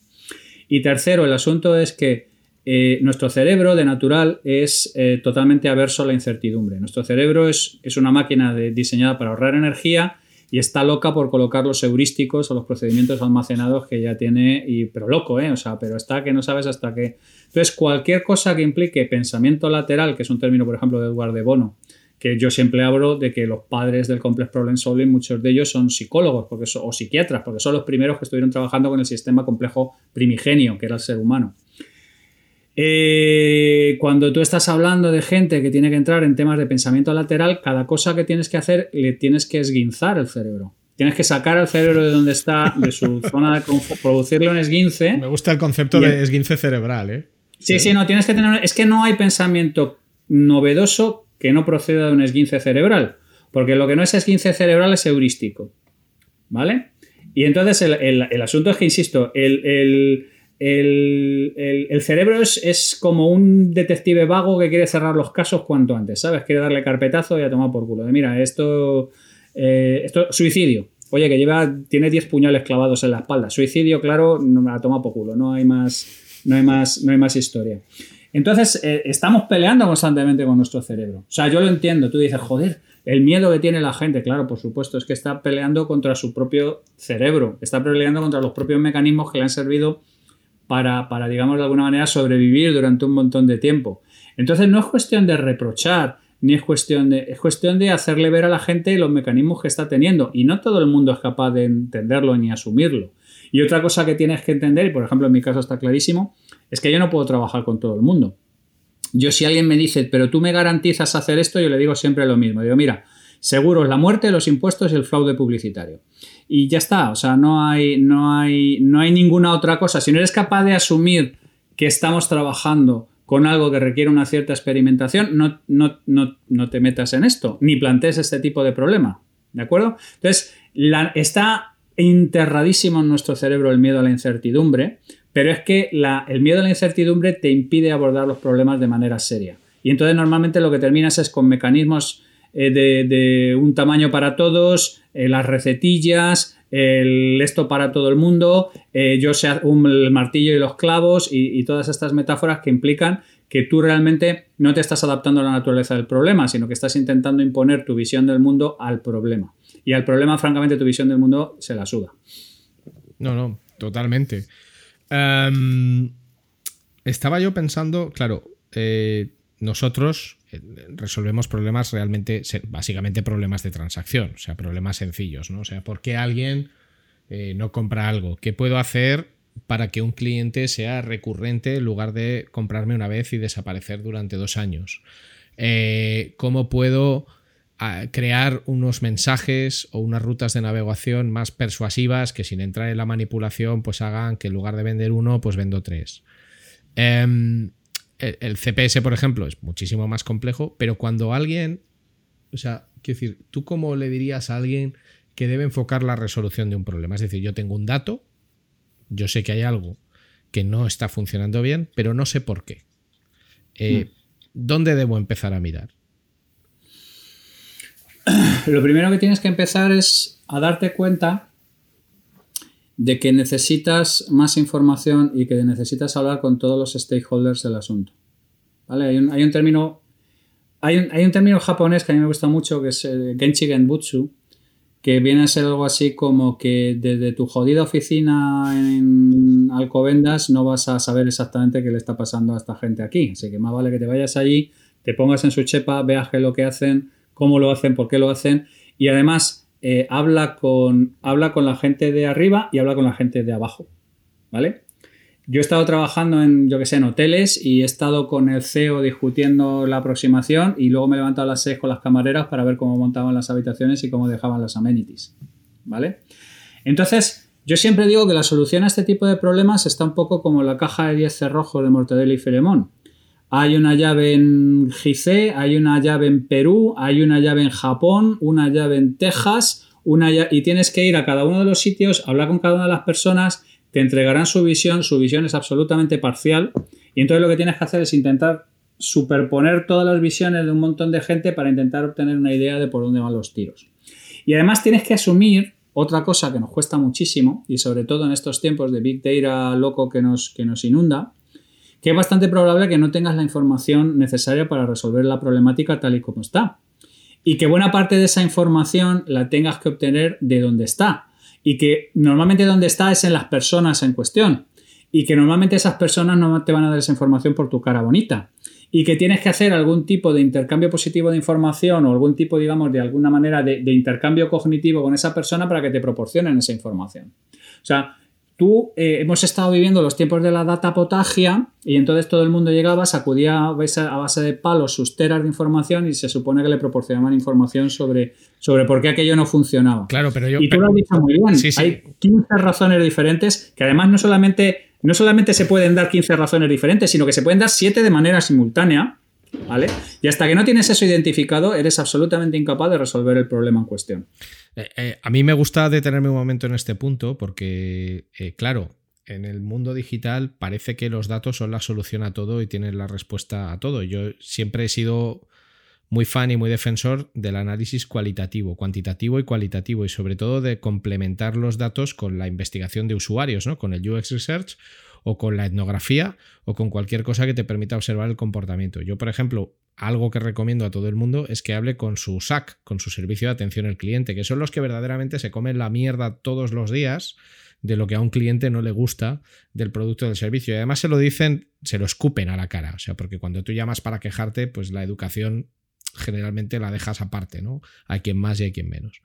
Y tercero, el asunto es que eh, nuestro cerebro de natural es eh, totalmente averso a la incertidumbre. Nuestro cerebro es, es una máquina diseñada para ahorrar energía y está loca por colocar los heurísticos o los procedimientos almacenados que ya tiene, y, pero loco, ¿eh? O sea, pero está que no sabes hasta qué. Entonces, cualquier cosa que implique pensamiento lateral, que es un término, por ejemplo, de Edward de Bono, que yo siempre hablo de que los padres del Complex Problem Solving, muchos de ellos son psicólogos porque o psiquiatras, porque son los primeros que estuvieron trabajando con el sistema complejo primigenio, que era el ser humano. Eh, cuando tú estás hablando de gente que tiene que entrar en temas de pensamiento lateral, cada cosa que tienes que hacer le tienes que esguinzar el cerebro. Tienes que sacar al cerebro de donde está, de su [laughs] zona de producirle un esguince. Me gusta el concepto de esguince cerebral, ¿eh? Sí, sí, no, tienes que tener. Es que no hay pensamiento novedoso que no proceda de un esguince cerebral. Porque lo que no es esguince cerebral es heurístico. ¿Vale? Y entonces el, asunto es que, insisto, el el, cerebro es, como un detective vago que quiere cerrar los casos cuanto antes, ¿sabes? Quiere darle carpetazo y a tomar por culo. De mira, esto, eh, esto suicidio. Oye, que lleva, tiene 10 puñales clavados en la espalda. Suicidio, claro, a tomar por culo. No hay más, no hay más, no hay más historia. Entonces, eh, estamos peleando constantemente con nuestro cerebro. O sea, yo lo entiendo. Tú dices, joder, el miedo que tiene la gente, claro, por supuesto, es que está peleando contra su propio cerebro. Está peleando contra los propios mecanismos que le han servido para, digamos, de alguna manera sobrevivir durante un montón de tiempo. Entonces no es cuestión de reprochar, ni es cuestión de, es cuestión de hacerle ver a la gente los mecanismos que está teniendo. Y no todo el mundo es capaz de entenderlo ni asumirlo. Y otra cosa que tienes que entender, y por ejemplo en mi caso está clarísimo, es que yo no puedo trabajar con todo el mundo. Yo si alguien me dice, pero tú me garantizas hacer esto, yo le digo siempre lo mismo. Digo, mira, seguro la muerte, los impuestos y el fraude publicitario y ya está. O sea, no hay, no hay, no hay ninguna otra cosa. Si no eres capaz de asumir que estamos trabajando con algo que requiere una cierta experimentación, no, no, no, te metas en esto, ni plantees este tipo de problema. ¿De acuerdo? Entonces, está enterradísimo en nuestro cerebro el miedo a la incertidumbre, pero es que el miedo a la incertidumbre te impide abordar los problemas de manera seria. Y entonces normalmente lo que terminas es con mecanismos eh, de, un tamaño para todos, eh, las recetillas, el esto para todo el mundo, eh, yo sé el martillo y los clavos y, todas estas metáforas que implican que tú realmente no te estás adaptando a la naturaleza del problema, sino que estás intentando imponer tu visión del mundo al problema. Y al problema, francamente, tu visión del mundo se la suda. No, no, totalmente. Em, estaba yo pensando, claro, nosotros eh, resolvemos problemas realmente, básicamente problemas de transacción, o sea, problemas sencillos, ¿no? O sea, ¿por qué alguien eh, no compra algo? ¿Qué puedo hacer para que un cliente sea recurrente en lugar de comprarme una vez y desaparecer durante dos años? Eh, ¿Cómo puedo ah, crear unos mensajes o unas rutas de navegación más persuasivas que sin entrar en la manipulación pues hagan que en lugar de vender uno pues vendo tres? Em, el CPS, por ejemplo, es muchísimo más complejo, pero cuando alguien, o sea, quiero decir, ¿tú cómo le dirías a alguien que debe enfocar la resolución de un problema? Es decir, yo tengo un dato, yo sé que hay algo que no está funcionando bien, pero no sé por qué. Eh, hmm. ¿Dónde debo empezar a mirar? [clears throat] Lo primero que tienes que empezar es a darte cuenta de que necesitas más información y que necesitas hablar con todos los stakeholders del asunto. ¿Vale? Hay, un, término hay un, término japonés que a mí me gusta mucho que es el Genchi Genbutsu, que viene a ser algo así como que desde tu jodida oficina en Alcobendas no vas a saber exactamente qué le está pasando a esta gente aquí. Así que más vale que te vayas allí, te pongas en su chepa, veas qué es lo que hacen, cómo lo hacen, por qué lo hacen y además eh, habla, con, habla con la gente de arriba y habla con la gente de abajo. ¿Vale? Yo he estado trabajando en, yo que sé, en hoteles y he estado con el CEO discutiendo la aproximación y luego me he levantado a las 6 con las camareras para ver cómo montaban las habitaciones y cómo dejaban las amenities. ¿Vale? Entonces, yo siempre digo que la solución a este tipo de problemas está un poco como la caja de 10 cerrojos de Mortadelo y Filemón. Hay una llave en Gizeh, hay una llave en Perú, hay una llave en Japón, una llave en Texas, una y tienes que ir a cada uno de los sitios, hablar con cada una de las personas, te entregarán su visión, su visión es absolutamente parcial y entonces lo que tienes que hacer es intentar superponer todas las visiones de un montón de gente para intentar obtener una idea de por dónde van los tiros. Y además tienes que asumir otra cosa que nos cuesta muchísimo y sobre todo en estos tiempos de Big Data loco que nos, que nos inunda, que es bastante probable que no tengas la información necesaria para resolver la problemática tal y como está. Y que buena parte de esa información la tengas que obtener de donde está. Y que normalmente donde está es en las personas en cuestión. Y que normalmente esas personas no te van a dar esa información por tu cara bonita y que tienes que hacer algún tipo de intercambio positivo de información o algún tipo, digamos, de alguna manera de, intercambio cognitivo con esa persona para que te proporcionen esa información. O sea, tú eh, hemos estado viviendo los tiempos de la data potagia y entonces todo el mundo llegaba, sacudía a base, de palos sus teras de información y se supone que le proporcionaban información sobre, sobre por qué aquello no funcionaba. Claro, pero yo... Y tú lo has dicho muy bien. Hay 15 razones diferentes que además no solamente no solamente se pueden dar 15 razones diferentes, sino que se pueden dar 7 de manera simultánea, Y hasta que no tienes eso identificado, eres absolutamente incapaz de resolver el problema en cuestión. Eh, eh, a mí me gusta detenerme un momento en este punto porque, eh, claro, en el mundo digital parece que los datos son la solución a todo y tienen la respuesta a todo. Yo siempre he sido muy fan y muy defensor del análisis cualitativo, cuantitativo y cualitativo, y sobre todo de complementar los datos con la investigación de usuarios, ¿no? con el UX Research o con la etnografía o con cualquier cosa que te permita observar el comportamiento. Yo, por ejemplo, algo que recomiendo a todo el mundo es que hable con su SAC, con su servicio de atención al cliente, que son los que verdaderamente se comen la mierda todos los días de lo que a un cliente no le gusta del producto del servicio. Y además se lo dicen, se lo escupen a la cara. O sea, porque cuando tú llamas para quejarte, pues la educación generalmente la dejas aparte, ¿no? Hay quien más y hay quien menos.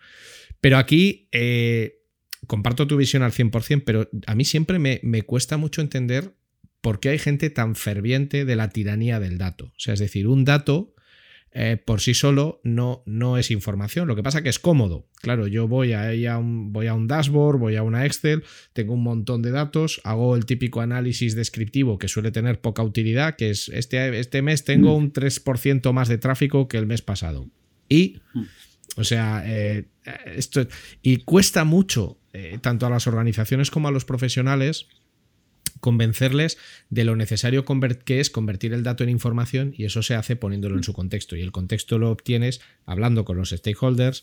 Pero aquí eh, comparto tu visión al 100%, pero a mí siempre me, me cuesta mucho entender por qué hay gente tan ferviente de la tiranía del dato. O sea, es decir, un dato eh, por sí solo no, no es información. Lo que pasa que es cómodo. Claro, yo voy a, a un, voy a un dashboard, voy a una Excel, tengo un montón de datos, hago el típico análisis descriptivo que suele tener poca utilidad, que es este, este mes tengo un 3% más de tráfico que el mes pasado. Y, o sea, eh, esto, y cuesta mucho, eh, tanto a las organizaciones como a los profesionales, convencerles de lo necesario que es convertir el dato en información y eso se hace poniéndolo en su contexto. Y el contexto lo obtienes hablando con los stakeholders,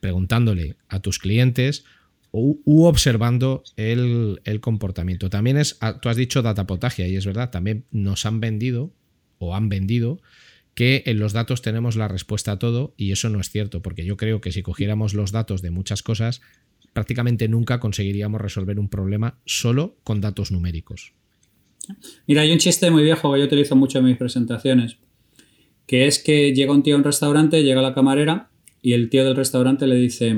preguntándole a tus clientes u, observando el, comportamiento. También es, ah, tú has dicho datapotagia y es verdad, también nos han vendido o han vendido que en los datos tenemos la respuesta a todo y eso no es cierto, porque yo creo que si cogiéramos los datos de muchas cosas, prácticamente nunca conseguiríamos resolver un problema solo con datos numéricos. Mira, hay un chiste muy viejo que yo utilizo mucho en mis presentaciones, que es que llega un tío a un restaurante, llega la camarera y el tío del restaurante le dice,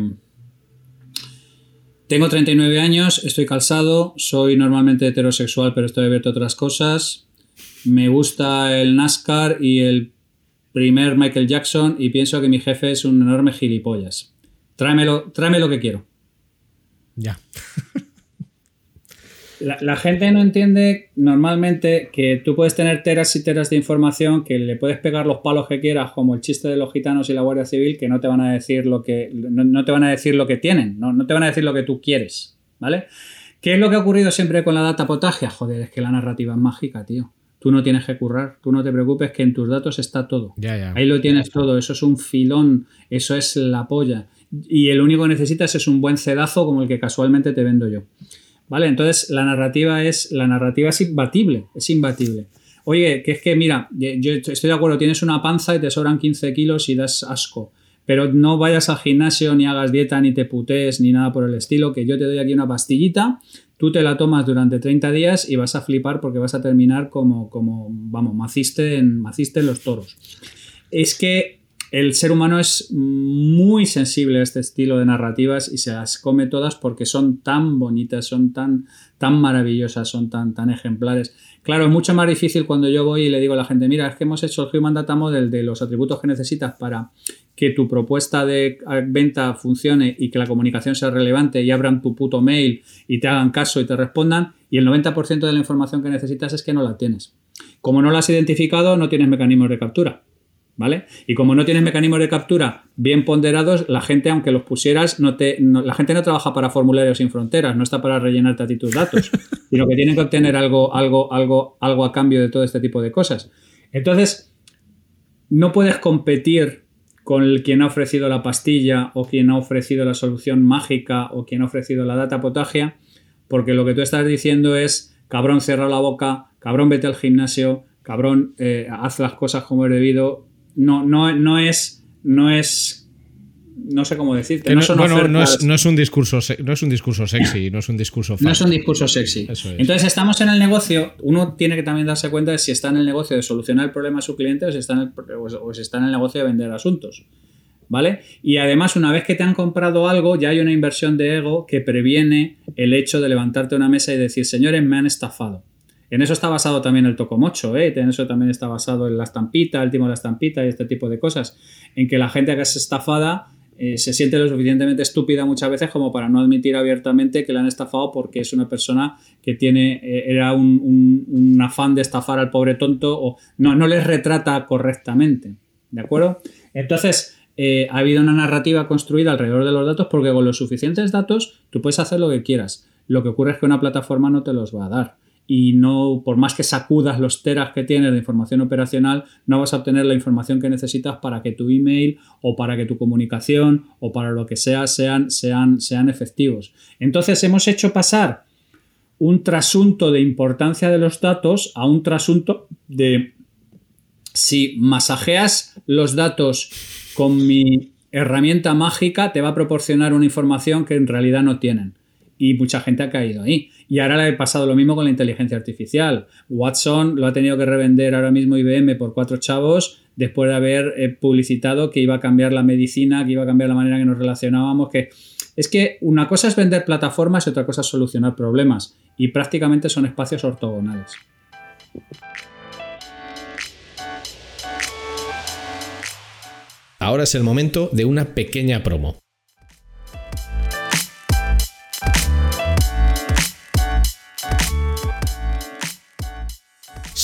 tengo 39 años, estoy calzado, soy normalmente heterosexual pero estoy abierto a otras cosas, me gusta el NASCAR y el primer Michael Jackson y pienso que mi jefe es un enorme gilipollas. Tráemelo, tráeme lo que quiero. Ya. [laughs] La, gente no entiende normalmente que tú puedes tener teras y teras de información que le puedes pegar los palos que quieras, como el chiste de los gitanos y la Guardia Civil, que no te van a decir lo que, no, te van a decir lo que tienen, no, no, te van a decir lo que tú quieres, ¿vale? ¿Qué es lo que ha ocurrido siempre con la data potagia? Joder, es que la narrativa es mágica, tío. Tú no tienes que currar, tú no te preocupes que en tus datos está todo. Ahí lo tienes todo, eso es un filón, eso es la polla y el único que necesitas es un buen cedazo como el que casualmente te vendo yo. ¿Vale? Entonces la narrativa es, la narrativa es imbatible, es imbatible. Oye, que es que mira, yo estoy de acuerdo, tienes una panza y te sobran 15 kilos y das asco. Pero no vayas al gimnasio, ni hagas dieta, ni te putees, ni nada por el estilo, que yo te doy aquí una pastillita, tú te la tomas durante 30 días y vas a flipar porque vas a terminar como, como vamos, maciste en, maciste en los toros. Es que el ser humano es muy sensible a este estilo de narrativas y se las come todas porque son tan bonitas, son tan, tan maravillosas, son tan, tan ejemplares. Claro, es mucho más difícil cuando yo voy y le digo a la gente, mira, es que hemos hecho el Human Data Model de los atributos que necesitas para que tu propuesta de venta funcione y que la comunicación sea relevante y abran tu puto mail y te hagan caso y te respondan y el 90% de la información que necesitas es que no la tienes. Como no lo has identificado, no tienes mecanismos de captura. ¿Vale? Y como no tienes mecanismos de captura bien ponderados, la gente, aunque los pusieras, no te, la gente no trabaja para formularios sin fronteras, no está para rellenarte a ti tus datos, [laughs] sino que tienen que obtener algo, algo, algo, algo a cambio de todo este tipo de cosas. Entonces, no puedes competir con el quien ha ofrecido la pastilla o quien ha ofrecido la solución mágica o quien ha ofrecido la data potagia, porque lo que tú estás diciendo es, cabrón, cierra la boca, cabrón, vete al gimnasio, cabrón, eh, haz las cosas como es debido, no, no, no es. No es. No sé cómo decirte. No, bueno, no, es, no, es, un discurso, no es un discurso sexy, no es un discurso No es un discurso sexy. Entonces estamos en el negocio, uno tiene que también darse cuenta de si está en el negocio de solucionar el problema a su cliente o si está en el, o si está en el negocio de vender asuntos. ¿Vale? Y además, una vez que te han comprado algo, ya hay una inversión de ego que previene el hecho de levantarte una mesa y decir, señores, me han estafado. En eso está basado también el Tocomocho, ¿eh? en eso también está basado en la estampita, el timo de la estampita y este tipo de cosas, en que la gente que es estafada eh, se siente lo suficientemente estúpida muchas veces como para no admitir abiertamente que le han estafado porque es una persona que tiene eh, era un, afán de estafar al pobre tonto o no, no les retrata correctamente. ¿De acuerdo? Entonces, eh, ha habido una narrativa construida alrededor de los datos porque con los suficientes datos tú puedes hacer lo que quieras. Lo que ocurre es que una plataforma no te los va a dar y no, por más que sacudas los teras que tienes de información operacional, no vas a obtener la información que necesitas para que tu email o para que tu comunicación o para lo que sea sean, sean, sean efectivos. Entonces hemos hecho pasar un trasunto de importancia de los datos a un trasunto de si masajeas los datos con mi herramienta mágica, te va a proporcionar una información que en realidad no tienen y mucha gente ha caído ahí. Y ahora le ha pasado lo mismo con la inteligencia artificial. Watson lo ha tenido que revender ahora mismo IBM por cuatro chavos después de haber eh, publicitado que iba a cambiar la medicina, que iba a cambiar la manera que nos relacionábamos, que es que una cosa es vender plataformas y otra cosa es solucionar problemas y prácticamente son espacios ortogonales. Ahora es el momento de una pequeña promo.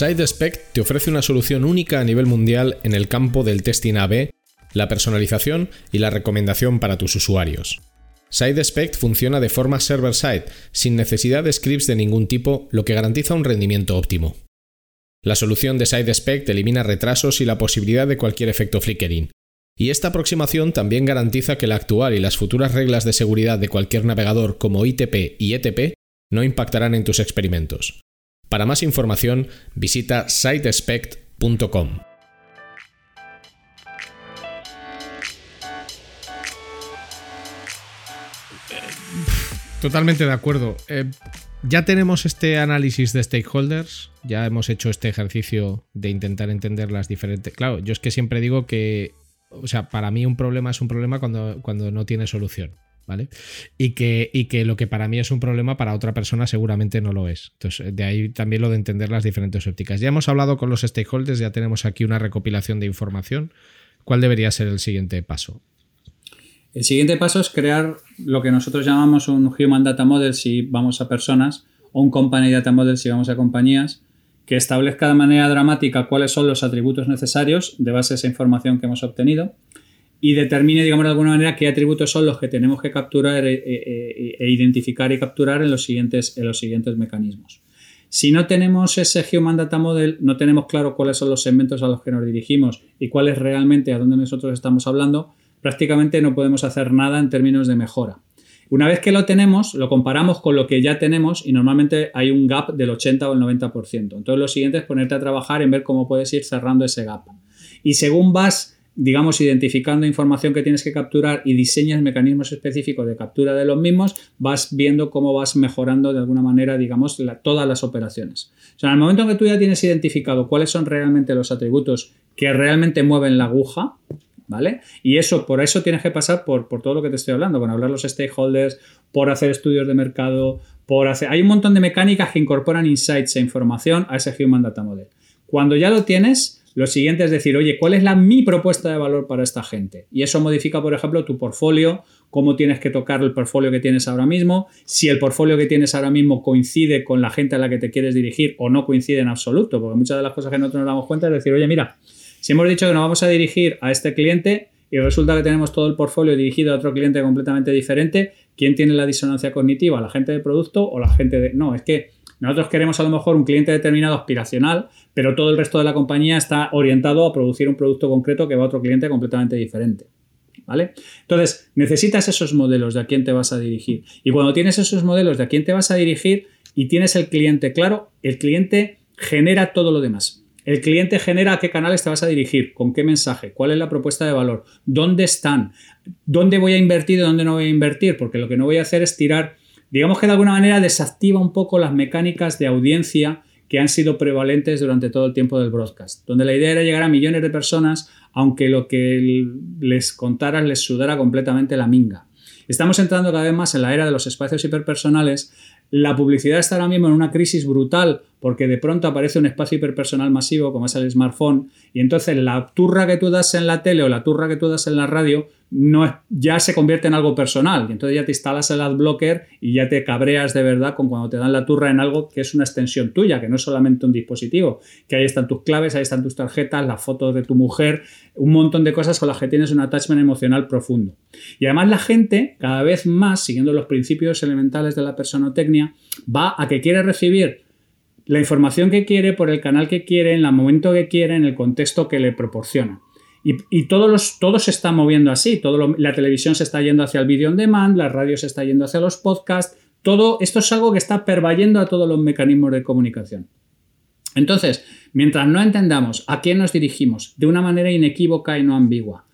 SideSpect te ofrece una solución única a nivel mundial en el campo del testing AB, la personalización y la recomendación para tus usuarios. SideSpect funciona de forma server-side, sin necesidad de scripts de ningún tipo, lo que garantiza un rendimiento óptimo. La solución de SideSpect elimina retrasos y la posibilidad de cualquier efecto flickering. Y esta aproximación también garantiza que la actual y las futuras reglas de seguridad de cualquier navegador como ITP y ETP no impactarán en tus experimentos. Para más información, visita sitespect.com. Totalmente de acuerdo. Eh, ya tenemos este análisis de stakeholders, ya hemos hecho este ejercicio de intentar entender las diferentes... Claro, yo es que siempre digo que, o sea, para mí un problema es un problema cuando, cuando no tiene solución. ¿Vale? Y que, y que lo que para mí es un problema, para otra persona seguramente no lo es. Entonces, de ahí también lo de entender las diferentes ópticas. Ya hemos hablado con los stakeholders, ya tenemos aquí una recopilación de información. ¿Cuál debería ser el siguiente paso? El siguiente paso es crear lo que nosotros llamamos un Human Data Model si vamos a personas o un Company Data Model si vamos a compañías que establezca de manera dramática cuáles son los atributos necesarios de base a esa información que hemos obtenido y determine, digamos, de alguna manera qué atributos son los que tenemos que capturar e, e, e, identificar y capturar en los, siguientes, en los siguientes mecanismos. Si no tenemos ese Human Data Model, no tenemos claro cuáles son los segmentos a los que nos dirigimos y cuál es realmente a dónde nosotros estamos hablando, prácticamente no podemos hacer nada en términos de mejora. Una vez que lo tenemos, lo comparamos con lo que ya tenemos y normalmente hay un gap del 80 o el 90%. Entonces lo siguiente es ponerte a trabajar en ver cómo puedes ir cerrando ese gap. Y según vas digamos, identificando información que tienes que capturar y diseñas mecanismos específicos de captura de los mismos, vas viendo cómo vas mejorando de alguna manera, digamos, todas las operaciones. O sea, en el momento en que tú ya tienes identificado cuáles son realmente los atributos que realmente mueven la aguja, ¿vale? Y eso, por eso tienes que pasar por, por todo lo que te estoy hablando, con hablar los stakeholders, por hacer estudios de mercado, por hacer... Hay un montón de mecánicas que incorporan insights e información a ese Human Data Model. Cuando ya lo tienes, lo siguiente es decir, oye, ¿cuál es la mi propuesta de valor para esta gente? Y eso modifica, por ejemplo, tu portfolio, cómo tienes que tocar el portfolio que tienes ahora mismo, si el portfolio que tienes ahora mismo coincide con la gente a la que te quieres dirigir o no coincide en absoluto, porque muchas de las cosas que nosotros nos damos cuenta es decir, oye, mira, si hemos dicho que nos vamos a dirigir a este cliente y resulta que tenemos todo el portfolio dirigido a otro cliente completamente diferente, ¿quién tiene la disonancia cognitiva? ¿La gente de producto o la gente de... No, es que nosotros queremos a lo mejor un cliente determinado aspiracional, pero todo el resto de la compañía está orientado a producir un producto concreto que va a otro cliente completamente diferente. ¿Vale? Entonces, necesitas esos modelos de a quién te vas a dirigir. Y cuando tienes esos modelos de a quién te vas a dirigir y tienes el cliente claro, el cliente genera todo lo demás. El cliente genera a qué canales te vas a dirigir, con qué mensaje, cuál es la propuesta de valor, dónde están, dónde voy a invertir y dónde no voy a invertir, porque lo que no voy a hacer es tirar digamos que de alguna manera desactiva un poco las mecánicas de audiencia que han sido prevalentes durante todo el tiempo del broadcast, donde la idea era llegar a millones de personas, aunque lo que les contaras les sudara completamente la minga. Estamos entrando cada vez más en la era de los espacios hiperpersonales. La publicidad está ahora mismo en una crisis brutal porque de pronto aparece un espacio hiperpersonal masivo como es el smartphone y entonces la turra que tú das en la tele o la turra que tú das en la radio no ya se convierte en algo personal y entonces ya te instalas el adblocker y ya te cabreas de verdad con cuando te dan la turra en algo que es una extensión tuya, que no es solamente un dispositivo, que ahí están tus claves, ahí están tus tarjetas, las fotos de tu mujer, un montón de cosas con las que tienes un attachment emocional profundo. Y además la gente cada vez más, siguiendo los principios elementales de la personotecnia, va a que quiere recibir la información que quiere por el canal que quiere, en el momento que quiere, en el contexto que le proporciona. Y, todos los, todo se está moviendo así. Todo la televisión se está yendo hacia el video on demand, la radio se está yendo hacia los podcasts. Todo esto es algo que está pervayendo a todos los mecanismos de comunicación. Entonces, mientras no entendamos a quién nos dirigimos de una manera inequívoca y no ambigua,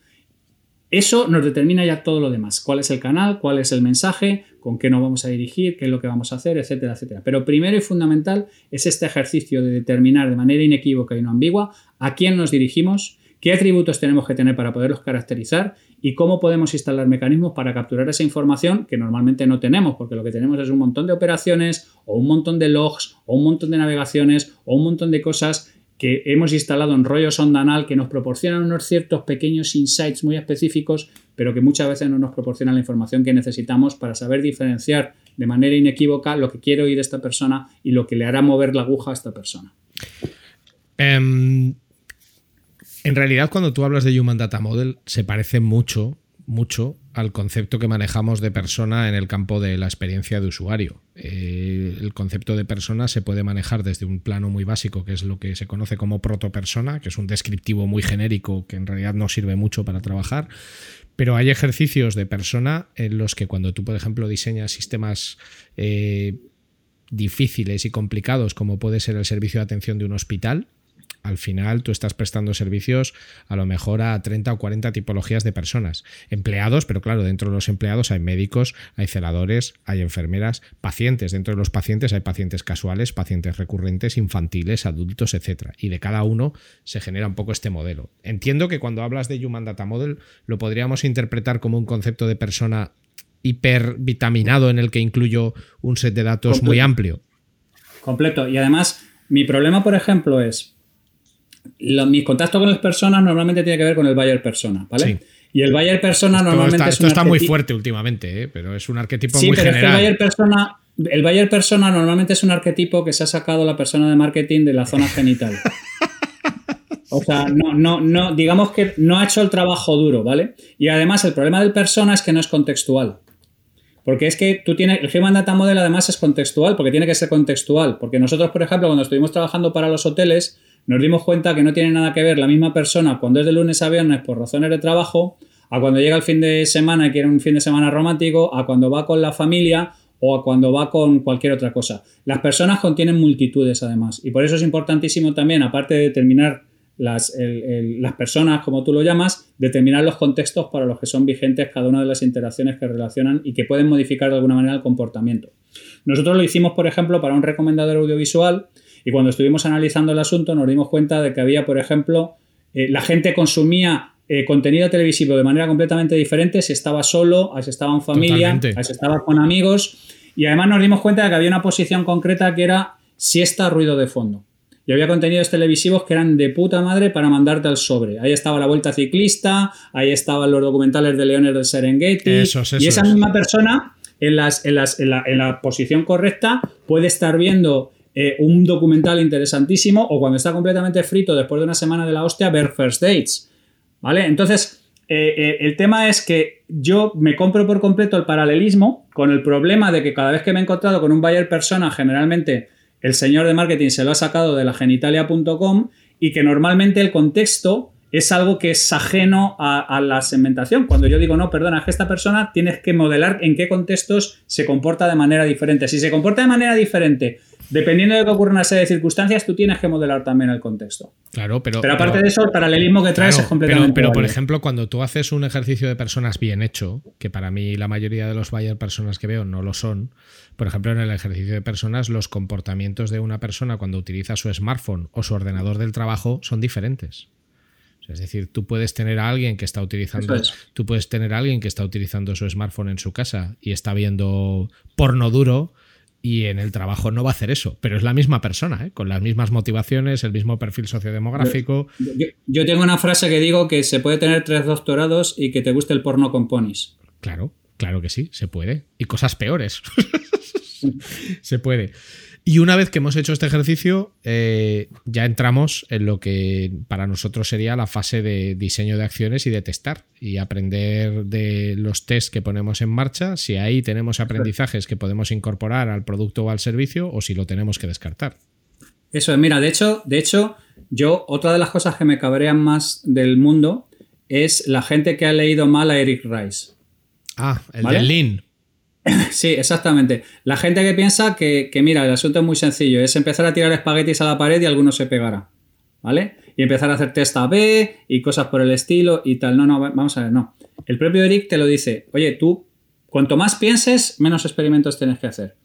eso nos determina ya todo lo demás. ¿Cuál es el canal? ¿Cuál es el mensaje? ¿Con qué nos vamos a dirigir? ¿Qué es lo que vamos a hacer? Etcétera, etcétera. Pero primero y fundamental es este ejercicio de determinar de manera inequívoca y no ambigua a quién nos dirigimos, qué atributos tenemos que tener para poderlos caracterizar y cómo podemos instalar mecanismos para capturar esa información que normalmente no tenemos, porque lo que tenemos es un montón de operaciones o un montón de logs o un montón de navegaciones o un montón de cosas que hemos instalado en rollo sondanal que nos proporcionan unos ciertos pequeños insights muy específicos, pero que muchas veces no nos proporcionan la información que necesitamos para saber diferenciar de manera inequívoca lo que quiere oír esta persona y lo que le hará mover la aguja a esta persona. Em, en realidad, cuando tú hablas de Human Data Model, se parece mucho mucho al concepto que manejamos de persona en el campo de la experiencia de usuario. Eh, el concepto de persona se puede manejar desde un plano muy básico, que es lo que se conoce como protopersona, que es un descriptivo muy genérico que en realidad no sirve mucho para trabajar. Pero hay ejercicios de persona en los que cuando tú, por ejemplo, diseñas sistemas eh, difíciles y complicados, como puede ser el servicio de atención de un hospital, al final tú estás prestando servicios a lo mejor a 30 o 40 tipologías de personas. Empleados, pero claro, dentro de los empleados hay médicos, hay celadores, hay enfermeras, pacientes. Dentro de los pacientes hay pacientes casuales, pacientes recurrentes, infantiles, adultos, etc. Y de cada uno se genera un poco este modelo. Entiendo que cuando hablas de Human Data Model lo podríamos interpretar como un concepto de persona hipervitaminado en el que incluyo un set de datos muy amplio. Completo. Y además, mi problema, por ejemplo, es mis contactos con las personas normalmente tiene que ver con el buyer persona, ¿vale? Y el buyer persona normalmente está, es un Esto está muy fuerte últimamente, ¿eh? pero es un arquetipo muy pero general. Es que el buyer persona, el buyer persona normalmente es un arquetipo que se ha sacado la persona de marketing de la zona genital. O sea, no, no, no, digamos que no ha hecho el trabajo duro, ¿vale? Y además el problema del persona es que no es contextual. Porque es que tú tienes, el Human Data Model además es contextual, porque tiene que ser contextual. Porque nosotros, por ejemplo, cuando estuvimos trabajando para los hoteles, nos dimos cuenta que no tiene nada que ver la misma persona cuando es de lunes a viernes por razones de trabajo, a cuando llega el fin de semana y quiere un fin de semana romántico, a cuando va con la familia o a cuando va con cualquier otra cosa. Las personas contienen multitudes además y por eso es importantísimo también, aparte de determinar las, las, personas, como tú lo llamas, determinar los contextos para los que son vigentes cada una de las interacciones que relacionan y que pueden modificar de alguna manera el comportamiento. Nosotros lo hicimos, por ejemplo, para un recomendador audiovisual y cuando estuvimos analizando el asunto nos dimos cuenta de que había, por ejemplo, eh, la gente consumía eh, contenido televisivo de manera completamente diferente si estaba solo, si estaba en familia, si estaba con amigos. Y además nos dimos cuenta de que había una posición concreta que era siesta ruido de fondo. y había contenidos televisivos que eran de puta madre para mandarte al sobre. Ahí estaba la Vuelta Ciclista, ahí estaban los documentales de Leones del Serengeti. y esa misma persona, en, las, en, las, en, la, en, la, posición correcta, puede estar viendo eh, un documental interesantísimo o cuando está completamente frito después de una semana de la hostia, ver First Dates. ¿Vale? Entonces, eh, eh, el tema es que yo me compro por completo el paralelismo con el problema de que cada vez que me he encontrado con un buyer persona, generalmente el señor de marketing se lo ha sacado de la genitalia.com y que normalmente el contexto es algo que es ajeno a, la segmentación. Cuando yo digo, no, perdona, es que esta persona tienes que modelar en qué contextos se comporta de manera diferente. Si se comporta de manera diferente, dependiendo de que ocurra una serie de circunstancias, tú tienes que modelar también el contexto. Claro, pero. Pero aparte de eso, el paralelismo que traes es completamente. Pero, pero por ejemplo, cuando tú haces un ejercicio de personas bien hecho, que para mí la mayoría de los buyer personas que veo no lo son, por ejemplo, en el ejercicio de personas, los comportamientos de una persona cuando utiliza su smartphone o su ordenador del trabajo son diferentes. Es decir, tú puedes tener a alguien que está utilizando, tú puedes tener a alguien que está utilizando su smartphone en su casa y está viendo porno duro y en el trabajo no va a hacer eso, pero es la misma persona, ¿eh? con las mismas motivaciones, el mismo perfil sociodemográfico. Yo, tengo una frase que digo que se puede tener tres doctorados y que te guste el porno con ponis. Claro, claro que sí, se puede. Y cosas peores. [laughs] se puede. Y una vez que hemos hecho este ejercicio, eh, ya entramos en lo que para nosotros sería la fase de diseño de acciones y de testar y aprender de los tests que ponemos en marcha, si ahí tenemos aprendizajes que podemos incorporar al producto o al servicio o si lo tenemos que descartar. Eso es, mira, de hecho, de hecho, yo, otra de las cosas que me cabrean más del mundo es la gente que ha leído mal a Eric Rice. Ah, el de Lean. Sí, exactamente. La gente que piensa que, mira, el asunto es muy sencillo, es empezar a tirar espaguetis a la pared y alguno se pegará. ¿Vale? Y empezar a hacer test A-B y cosas por el estilo y tal. No, no, vamos a ver, no. El propio Eric te lo dice, oye, tú, cuanto más pienses, menos experimentos tienes que hacer.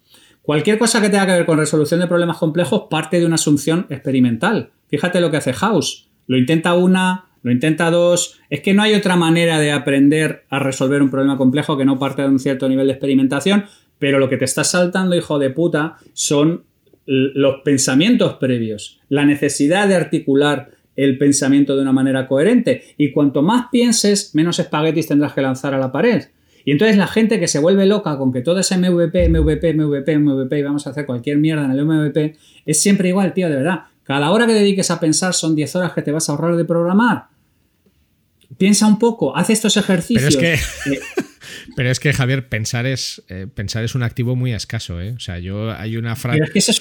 Cualquier cosa que tenga que ver con resolución de problemas complejos parte de una asunción experimental. Fíjate lo que hace House. Lo intenta una, lo intenta dos. Es que no hay otra manera de aprender a resolver un problema complejo que no parte de un cierto nivel de experimentación, pero lo que te está saltando, hijo de puta, son los pensamientos previos, la necesidad de articular el pensamiento de una manera coherente. Y cuanto más pienses, menos espaguetis tendrás que lanzar a la pared. Y entonces la gente que se vuelve loca con que todo es MVP, MVP, MVP, MVP y vamos a hacer cualquier mierda en el MVP, es siempre igual, tío, de verdad. Cada hora que dediques a pensar son 10 horas que te vas a ahorrar de programar. Piensa un poco, haz estos ejercicios. Pero es que, eh, [laughs] pero es que Javier, pensar es, eh, pensar es un activo muy escaso. ¿eh? O sea, yo hay una frase. Pero es que eso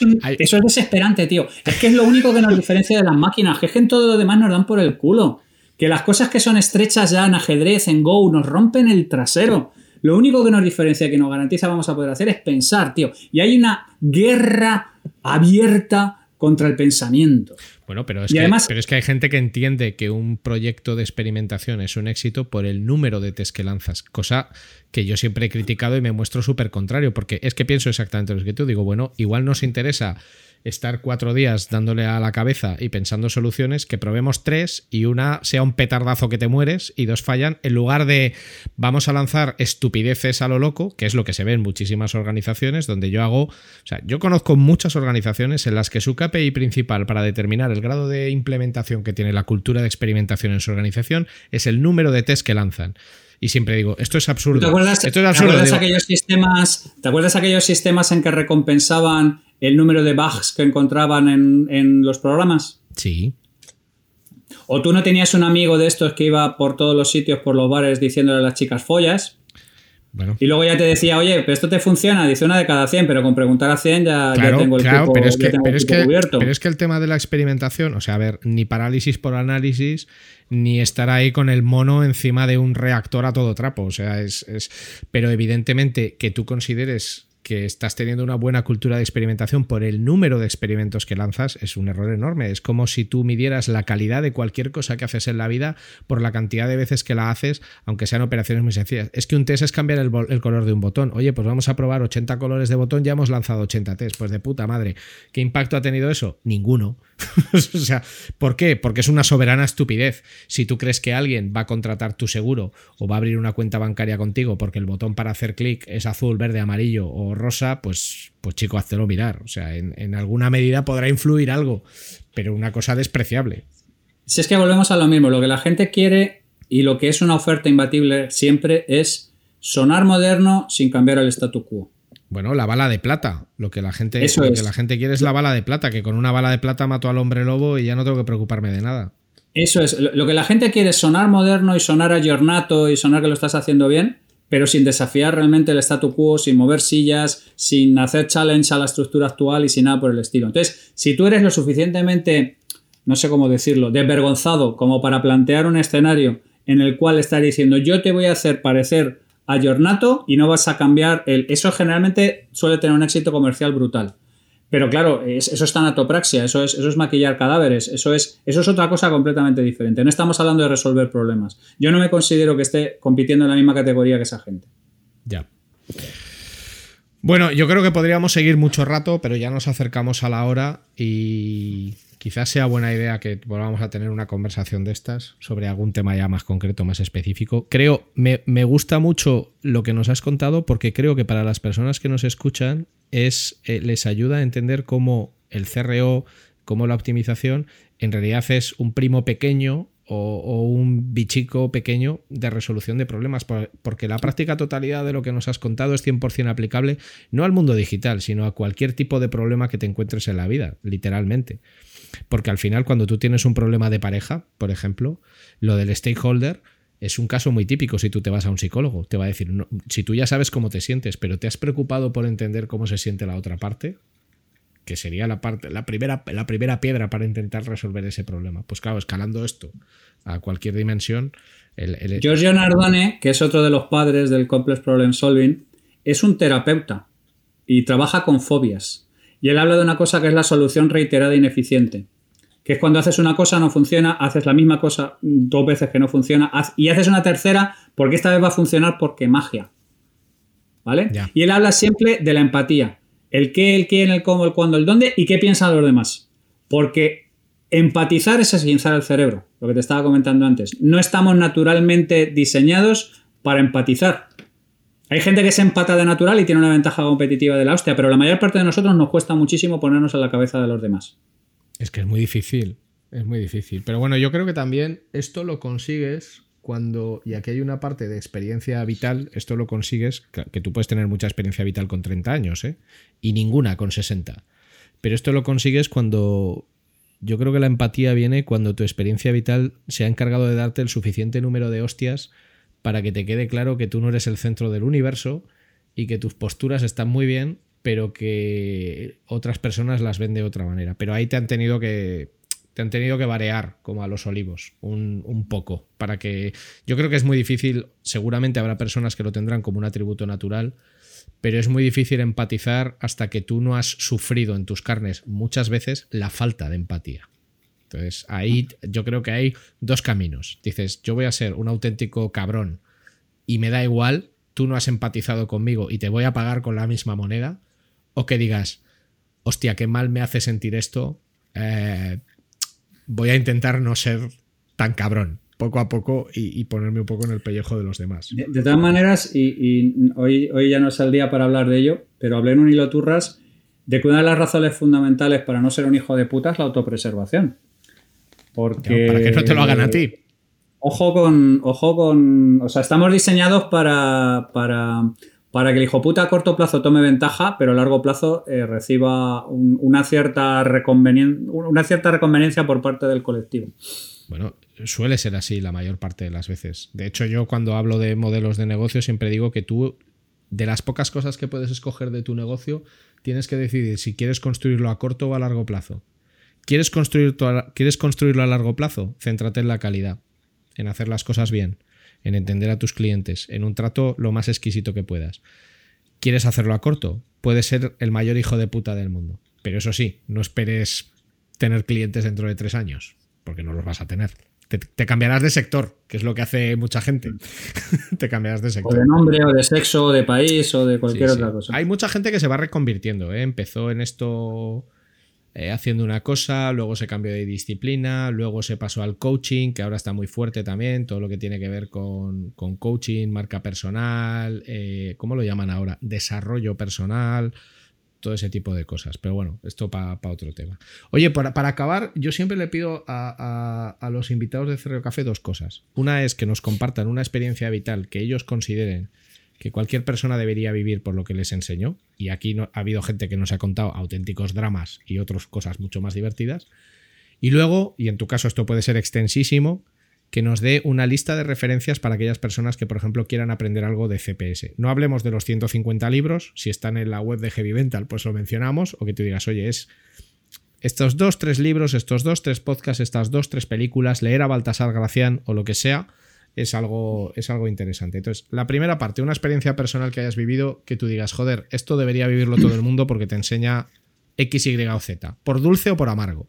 es, desesperante, tío. Es que es lo único que nos diferencia de las máquinas. Que es que en todo lo demás nos dan por el culo. Que las cosas que son estrechas ya en ajedrez, en Go, nos rompen el trasero. Lo único que nos diferencia, que nos garantiza vamos a poder hacer es pensar, tío. Y hay una guerra abierta contra el pensamiento. Bueno, pero es, que, pero es que hay gente que entiende que un proyecto de experimentación es un éxito por el número de test que lanzas, cosa que yo siempre he criticado y me muestro súper contrario, porque es que pienso exactamente lo que tú digo, bueno, igual nos interesa estar cuatro días dándole a la cabeza y pensando soluciones, que probemos tres y una sea un petardazo que te mueres y dos fallan, en lugar de vamos a lanzar estupideces a lo loco, que es lo que se ve en muchísimas organizaciones, donde yo hago, o sea, yo conozco muchas organizaciones en las que su KPI principal para determinar el grado de implementación que tiene la cultura de experimentación en su organización es el número de test que lanzan. Y siempre digo, esto es absurdo. ¿Te acuerdas, esto es absurdo. aquellos sistemas, ¿Te acuerdas aquellos sistemas en que recompensaban el número de bugs que encontraban en, los programas? Sí. ¿O tú no tenías un amigo de estos que iba por todos los sitios, por los bares, diciéndole a las chicas follas? Bueno. Y luego ya te decía, oye, pero esto te funciona, dice una de cada 100, pero con preguntar a 100 ya, tengo el claro, pero es que, pero es que, Pero es que el tema de la experimentación, o sea, a ver, ni parálisis por análisis, ni estar ahí con el mono encima de un reactor a todo trapo. O sea, es. es pero evidentemente que tú consideres que estás teniendo una buena cultura de experimentación por el número de experimentos que lanzas es un error enorme. Es como si tú midieras la calidad de cualquier cosa que haces en la vida por la cantidad de veces que la haces, aunque sean operaciones muy sencillas. Es que un test es cambiar el, color de un botón. Oye, pues vamos a probar 80 colores de botón, ya hemos lanzado 80 test. Pues de puta madre. ¿Qué impacto ha tenido eso? Ninguno. [laughs] o sea, ¿por qué? Porque es una soberana estupidez. Si tú crees que alguien va a contratar tu seguro o va a abrir una cuenta bancaria contigo porque el botón para hacer clic es azul, verde, amarillo o rosa, pues, pues chico, háztelo mirar. O sea, en, en alguna medida podrá influir algo, pero una cosa despreciable. Si es que volvemos a lo mismo, lo que la gente quiere y lo que es una oferta imbatible siempre es sonar moderno sin cambiar el statu quo. Bueno, la bala de plata. Lo que la gente, lo que la gente quiere es la bala de plata, que con una bala de plata mato al hombre lobo y ya no tengo que preocuparme de nada. Eso es. Lo que la gente quiere es sonar moderno y sonar a giornato y sonar que lo estás haciendo bien, pero sin desafiar realmente el statu quo, sin mover sillas, sin hacer challenge a la estructura actual y sin nada por el estilo. Entonces, si tú eres lo suficientemente, no sé cómo decirlo, desvergonzado como para plantear un escenario en el cual estar diciendo yo te voy a hacer parecer a Giornato y no vas a cambiar el... Eso generalmente suele tener un éxito comercial brutal. Pero claro, eso es tanatopraxia, eso es, eso es maquillar cadáveres, eso es, eso es otra cosa completamente diferente. No estamos hablando de resolver problemas. Yo no me considero que esté compitiendo en la misma categoría que esa gente. Ya. Bueno, yo creo que podríamos seguir mucho rato, pero ya nos acercamos a la hora y quizás sea buena idea que volvamos a tener una conversación de estas sobre algún tema ya más concreto, más específico. Creo, me, gusta mucho lo que nos has contado porque creo que para las personas que nos escuchan es, eh, les ayuda a entender cómo el CRO, cómo la optimización en realidad es un primo pequeño o, un bichico pequeño de resolución de problemas, porque la práctica totalidad de lo que nos has contado es 100% aplicable no al mundo digital, sino a cualquier tipo de problema que te encuentres en la vida, literalmente. Porque al final, cuando tú tienes un problema de pareja, por ejemplo, lo del stakeholder es un caso muy típico si tú te vas a un psicólogo. Te va a decir, si tú ya sabes cómo te sientes, pero te has preocupado por entender cómo se siente la otra parte, que sería la, parte, la, primera, la primera piedra para intentar resolver ese problema. Pues claro, escalando esto a cualquier dimensión. El, Giorgio Nardone, que es otro de los padres del Complex Problem Solving, es un terapeuta y trabaja con fobias. Y él habla de una cosa que es la solución reiterada e ineficiente. Que es cuando haces una cosa, no funciona, haces la misma cosa dos veces que no funciona, y haces una tercera porque esta vez va a funcionar porque magia. ¿Vale? Y él habla siempre de la empatía. El qué, el quién, el cómo, el cuándo, el dónde y qué piensan los demás. Porque empatizar es esguinzar el cerebro, lo que te estaba comentando antes. No estamos naturalmente diseñados para empatizar. Hay gente que se empata de natural y tiene una ventaja competitiva de la hostia, pero la mayor parte de nosotros nos cuesta muchísimo ponernos en la cabeza de los demás. Es que es muy difícil, es muy difícil. Pero bueno, yo creo que también esto lo consigues cuando, y aquí hay una parte de experiencia vital, esto lo consigues, que tú puedes tener mucha experiencia vital con 30 años, ¿eh? Y ninguna con 60. Pero esto lo consigues cuando yo creo que la empatía viene cuando tu experiencia vital se ha encargado de darte el suficiente número de hostias para que te quede claro que tú no eres el centro del universo y que tus posturas están muy bien, pero que otras personas las ven de otra manera. Pero ahí te han tenido que te han tenido que variar como a los olivos un, un, poco para que yo creo que es muy difícil seguramente habrá personas que lo tendrán como un atributo natural pero es muy difícil empatizar hasta que tú no has sufrido en tus carnes muchas veces la falta de empatía entonces, ahí yo creo que hay dos caminos. Dices, yo voy a ser un auténtico cabrón y me da igual, tú no has empatizado conmigo y te voy a pagar con la misma moneda. O que digas, hostia, qué mal me hace sentir esto. Eh, voy a intentar no ser tan cabrón poco a poco y, ponerme un poco en el pellejo de los demás. De, todas maneras, y, hoy, hoy ya no es el día para hablar de ello, pero hablé en un hilo turras de que una de las razones fundamentales para no ser un hijo de puta es la autopreservación. Porque. para que no te lo hagan a ti. Ojo con. Ojo con. O sea, estamos diseñados para. para para que el hijo puta a corto plazo tome ventaja, pero a largo plazo eh, reciba una, cierta una cierta reconveniencia por parte del colectivo. Bueno, suele ser así la mayor parte de las veces. De hecho, yo cuando hablo de modelos de negocio siempre digo que tú, de las pocas cosas que puedes escoger de tu negocio, tienes que decidir si quieres construirlo a corto o a largo plazo. ¿Quieres, construir ¿Quieres construirlo a largo plazo? Céntrate en la calidad, en hacer las cosas bien, en entender a tus clientes, en un trato lo más exquisito que puedas. ¿Quieres hacerlo a corto? Puedes ser el mayor hijo de puta del mundo. Pero eso sí, no esperes tener clientes dentro de tres años, porque no los vas a tener. Te, cambiarás de sector, que es lo que hace mucha gente. [laughs] te cambiarás de sector. O de nombre, o de sexo, o de país, o de cualquier otra cosa. Hay mucha gente que se va reconvirtiendo. ¿eh? Empezó en esto eh, haciendo una cosa, luego se cambió de disciplina, luego se pasó al coaching, que ahora está muy fuerte también, todo lo que tiene que ver con, coaching, marca personal, eh, ¿cómo lo llaman ahora? Desarrollo personal, todo ese tipo de cosas. Pero bueno, esto para otro tema. Oye, para, acabar, yo siempre le pido a, a los invitados de Cerreo Café dos cosas. Una es que nos compartan una experiencia vital que ellos consideren que cualquier persona debería vivir por lo que les enseñó. Y aquí ha habido gente que nos ha contado auténticos dramas y otras cosas mucho más divertidas. Y luego, y en tu caso esto puede ser extensísimo, que nos dé una lista de referencias para aquellas personas que, por ejemplo, quieran aprender algo de CPS. No hablemos de los 150 libros, si están en la web de Heavy Mental, pues lo mencionamos, o que tú digas, oye, es estos dos, tres libros, estos dos, tres podcasts, estas dos, tres películas, leer a Baltasar Gracián o lo que sea, es algo, es algo interesante. Entonces, la primera parte, una experiencia personal que hayas vivido que tú digas, joder, esto debería vivirlo todo el mundo porque te enseña X, Y o Z, por dulce o por amargo.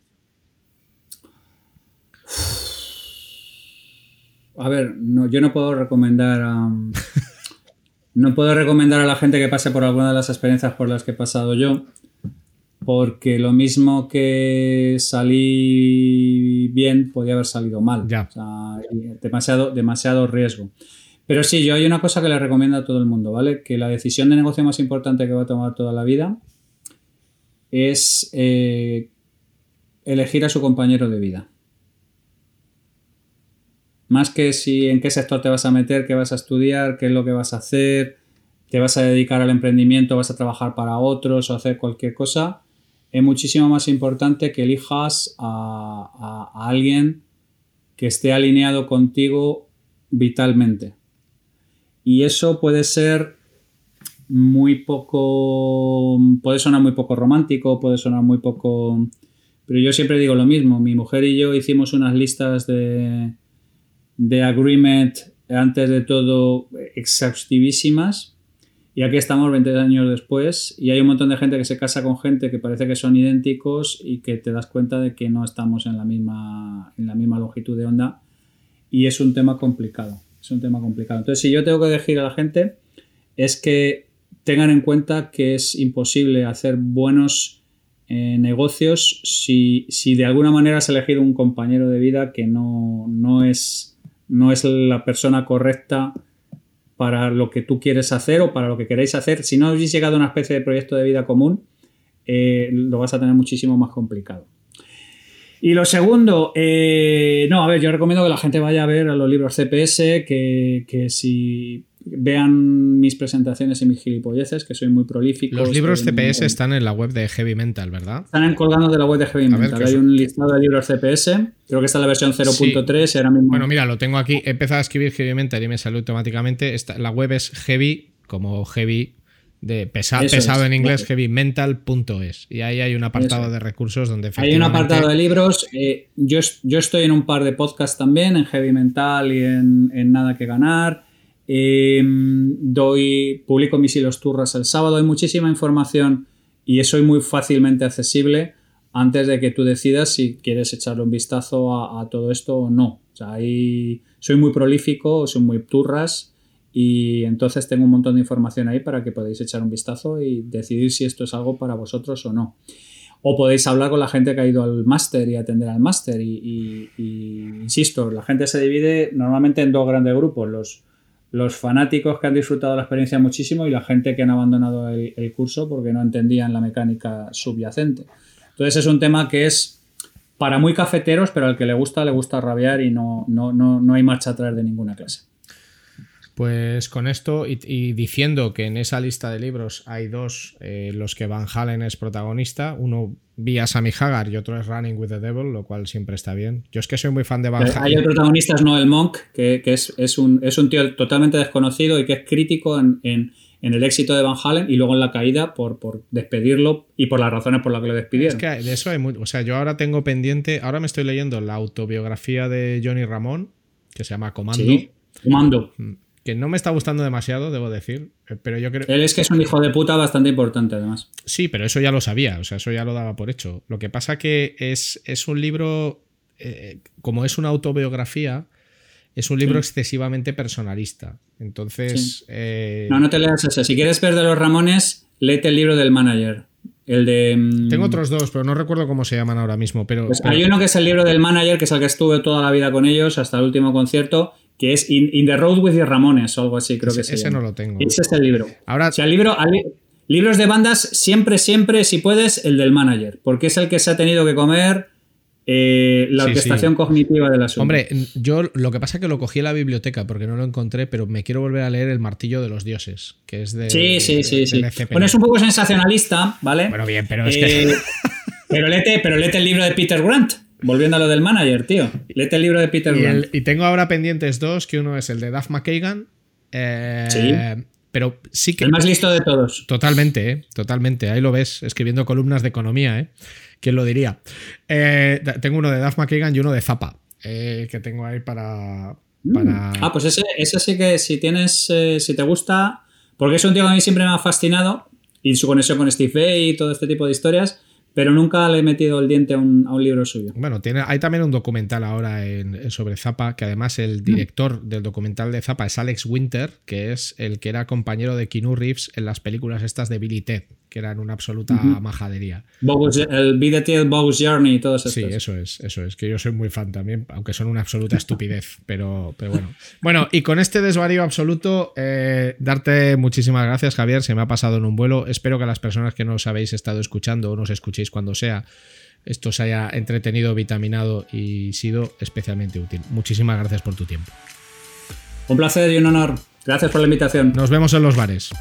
A ver, no, yo no puedo recomendar no puedo recomendar a la gente que pase por alguna de las experiencias por las que he pasado yo, porque lo mismo que salí bien, podía haber salido mal. Ya. demasiado, demasiado riesgo. Pero sí, yo hay una cosa que le recomiendo a todo el mundo, ¿vale? Que la decisión de negocio más importante que va a tomar toda la vida es eh, elegir a su compañero de vida. Más que si en qué sector te vas a meter, qué vas a estudiar, qué es lo que vas a hacer, te vas a dedicar al emprendimiento, vas a trabajar para otros o hacer cualquier cosa, es muchísimo más importante que elijas a, alguien que esté alineado contigo vitalmente. Y eso puede ser muy poco, puede sonar muy poco romántico, puede sonar muy poco, pero yo siempre digo lo mismo, mi mujer y yo hicimos unas listas de, de agreement antes de todo exhaustivísimas y aquí estamos 20 años después y hay un montón de gente que se casa con gente que parece que son idénticos y que te das cuenta de que no estamos en la misma, en la misma longitud de onda y es un tema complicado. Es un tema complicado. Entonces, si yo tengo que decir a la gente es que tengan en cuenta que es imposible hacer buenos eh, negocios si, si, de alguna manera has elegido un compañero de vida que no, no, es, no es la persona correcta para lo que tú quieres hacer o para lo que queréis hacer. Si no habéis llegado a una especie de proyecto de vida común, eh, lo vas a tener muchísimo más complicado. Y lo segundo, eh, no, a ver, yo recomiendo que la gente vaya a ver a los libros CPS, que, que si vean mis presentaciones y mis gilipolleces, que soy muy prolífico. Los libros CPS están en la web de Heavy Mental, ¿verdad? Están colgando de la web de Heavy Mental. Hay un listado de libros CPS. Creo que está en la versión 0.3 y ahora mismo. Bueno, mira, lo tengo aquí. He empezado a escribir Heavy Mental y me sale automáticamente. la web es heavy, como heavy de pesado en inglés, heavymental.es. Y ahí hay un apartado de recursos donde Hay un apartado de libros. Eh, yo, yo, estoy en un par de podcasts también, en Heavy Mental y en, en Nada que Ganar. Em, doy, publico mis hilos turras el sábado, hay muchísima información y soy muy fácilmente accesible antes de que tú decidas si quieres echarle un vistazo a, todo esto o no. O sea, soy muy prolífico, soy muy turras y entonces tengo un montón de información ahí para que podáis echar un vistazo y decidir si esto es algo para vosotros o no. O podéis hablar con la gente que ha ido al máster y atender al máster. y, insisto, la gente se divide normalmente en dos grandes grupos. Los, los fanáticos que han disfrutado la experiencia muchísimo y la gente que han abandonado el, curso porque no entendían la mecánica subyacente. Entonces es un tema que es para muy cafeteros, pero al que le gusta, le gusta rabiar y no, no, no, no hay marcha atrás de ninguna clase. Pues con esto y, diciendo que en esa lista de libros hay dos, eh, los que Van Halen es protagonista, uno vía Sammy Hagar y otro es Running with the Devil, lo cual siempre está bien. Yo es que soy muy fan de Van Halen. Hay el protagonista es Noel Monk, que, es, un, es, un, tío totalmente desconocido y que es crítico en, el éxito de Van Halen y luego en la caída por, por, despedirlo y por las razones por las que lo despidieron. Es que de eso hay mucho. O sea, yo ahora tengo pendiente, ahora me estoy leyendo la autobiografía de Johnny Ramón, que se llama Comando. Sí, Comando. Mm que no me está gustando demasiado, debo decir, eh, pero yo creo... Él es que es un hijo de puta bastante importante, además. Sí, pero eso ya lo sabía, o sea, eso ya lo daba por hecho. Lo que pasa que es, es un libro, eh, como es una autobiografía, es un libro excesivamente personalista. Entonces... Eh, no, no te leas ese. Si quieres ver de los Ramones, léete el libro del manager. El de. mm, Tengo otros dos, pero no recuerdo cómo se llaman ahora mismo. Pero, Pues pero- hay uno que es el libro del manager, que es el que estuve toda la vida con ellos hasta el último concierto, que es In, In the Road with the Ramones o algo así, creo que se ese llama. no lo tengo. Ese es el libro. Ahora, O sea, el libro, al- libros de bandas, siempre, siempre, si puedes, el del manager, porque es el que se ha tenido que comer eh, la Sí, orquestación cognitiva del asunto. hombre, yo lo que pasa es que lo cogí en la biblioteca porque no lo encontré, pero me quiero volver a leer El Martillo de los Dioses, que es de. Sí, sí, sí, sí. Bueno, es un poco sensacionalista, ¿vale? Bueno, bien, pero es Eh, que. [laughs] pero, léete, pero léete el libro de Peter Grant, volviendo a lo del manager, tío. Léete el libro de Peter Y, Grant. el- y tengo ahora pendientes dos, que uno es el de Duff McKagan. eh, Sí. Pero sí que. El más listo de todos. Totalmente, ¿eh? totalmente. Ahí lo ves, escribiendo columnas de economía, ¿eh? ¿Quién lo diría? Eh, tengo uno de Duff McKagan y uno de Zappa, eh, que tengo ahí para. para... Ah, pues ese, ese sí que si tienes, eh, si te gusta, porque es un tío que a mí siempre me ha fascinado y su conexión con Steve Vai y todo este tipo de historias, pero nunca le he metido el diente a un, a un libro suyo. Bueno, tiene, hay también un documental ahora en- sobre Zappa, que además Mm. el director del documental de Zappa es Alex Winter, que es el que era compañero de Keanu Reeves en las películas estas de Billy Ted, que eran una absoluta majadería. Bogus- el the Tale, Bogus Journey y todos estos. Sí, eso es, eso es, que yo soy muy fan también, aunque son una absoluta estupidez, [laughs] pero, pero bueno. Bueno, y con este desvarío absoluto, eh, darte muchísimas gracias, Javier, se me ha pasado en un vuelo. Espero que las personas que nos habéis estado escuchando o nos escuchéis cuando sea, esto os haya entretenido, vitaminado y sido especialmente útil. Muchísimas gracias por tu tiempo. Un placer y un honor. Gracias por la invitación. Nos vemos en los bares.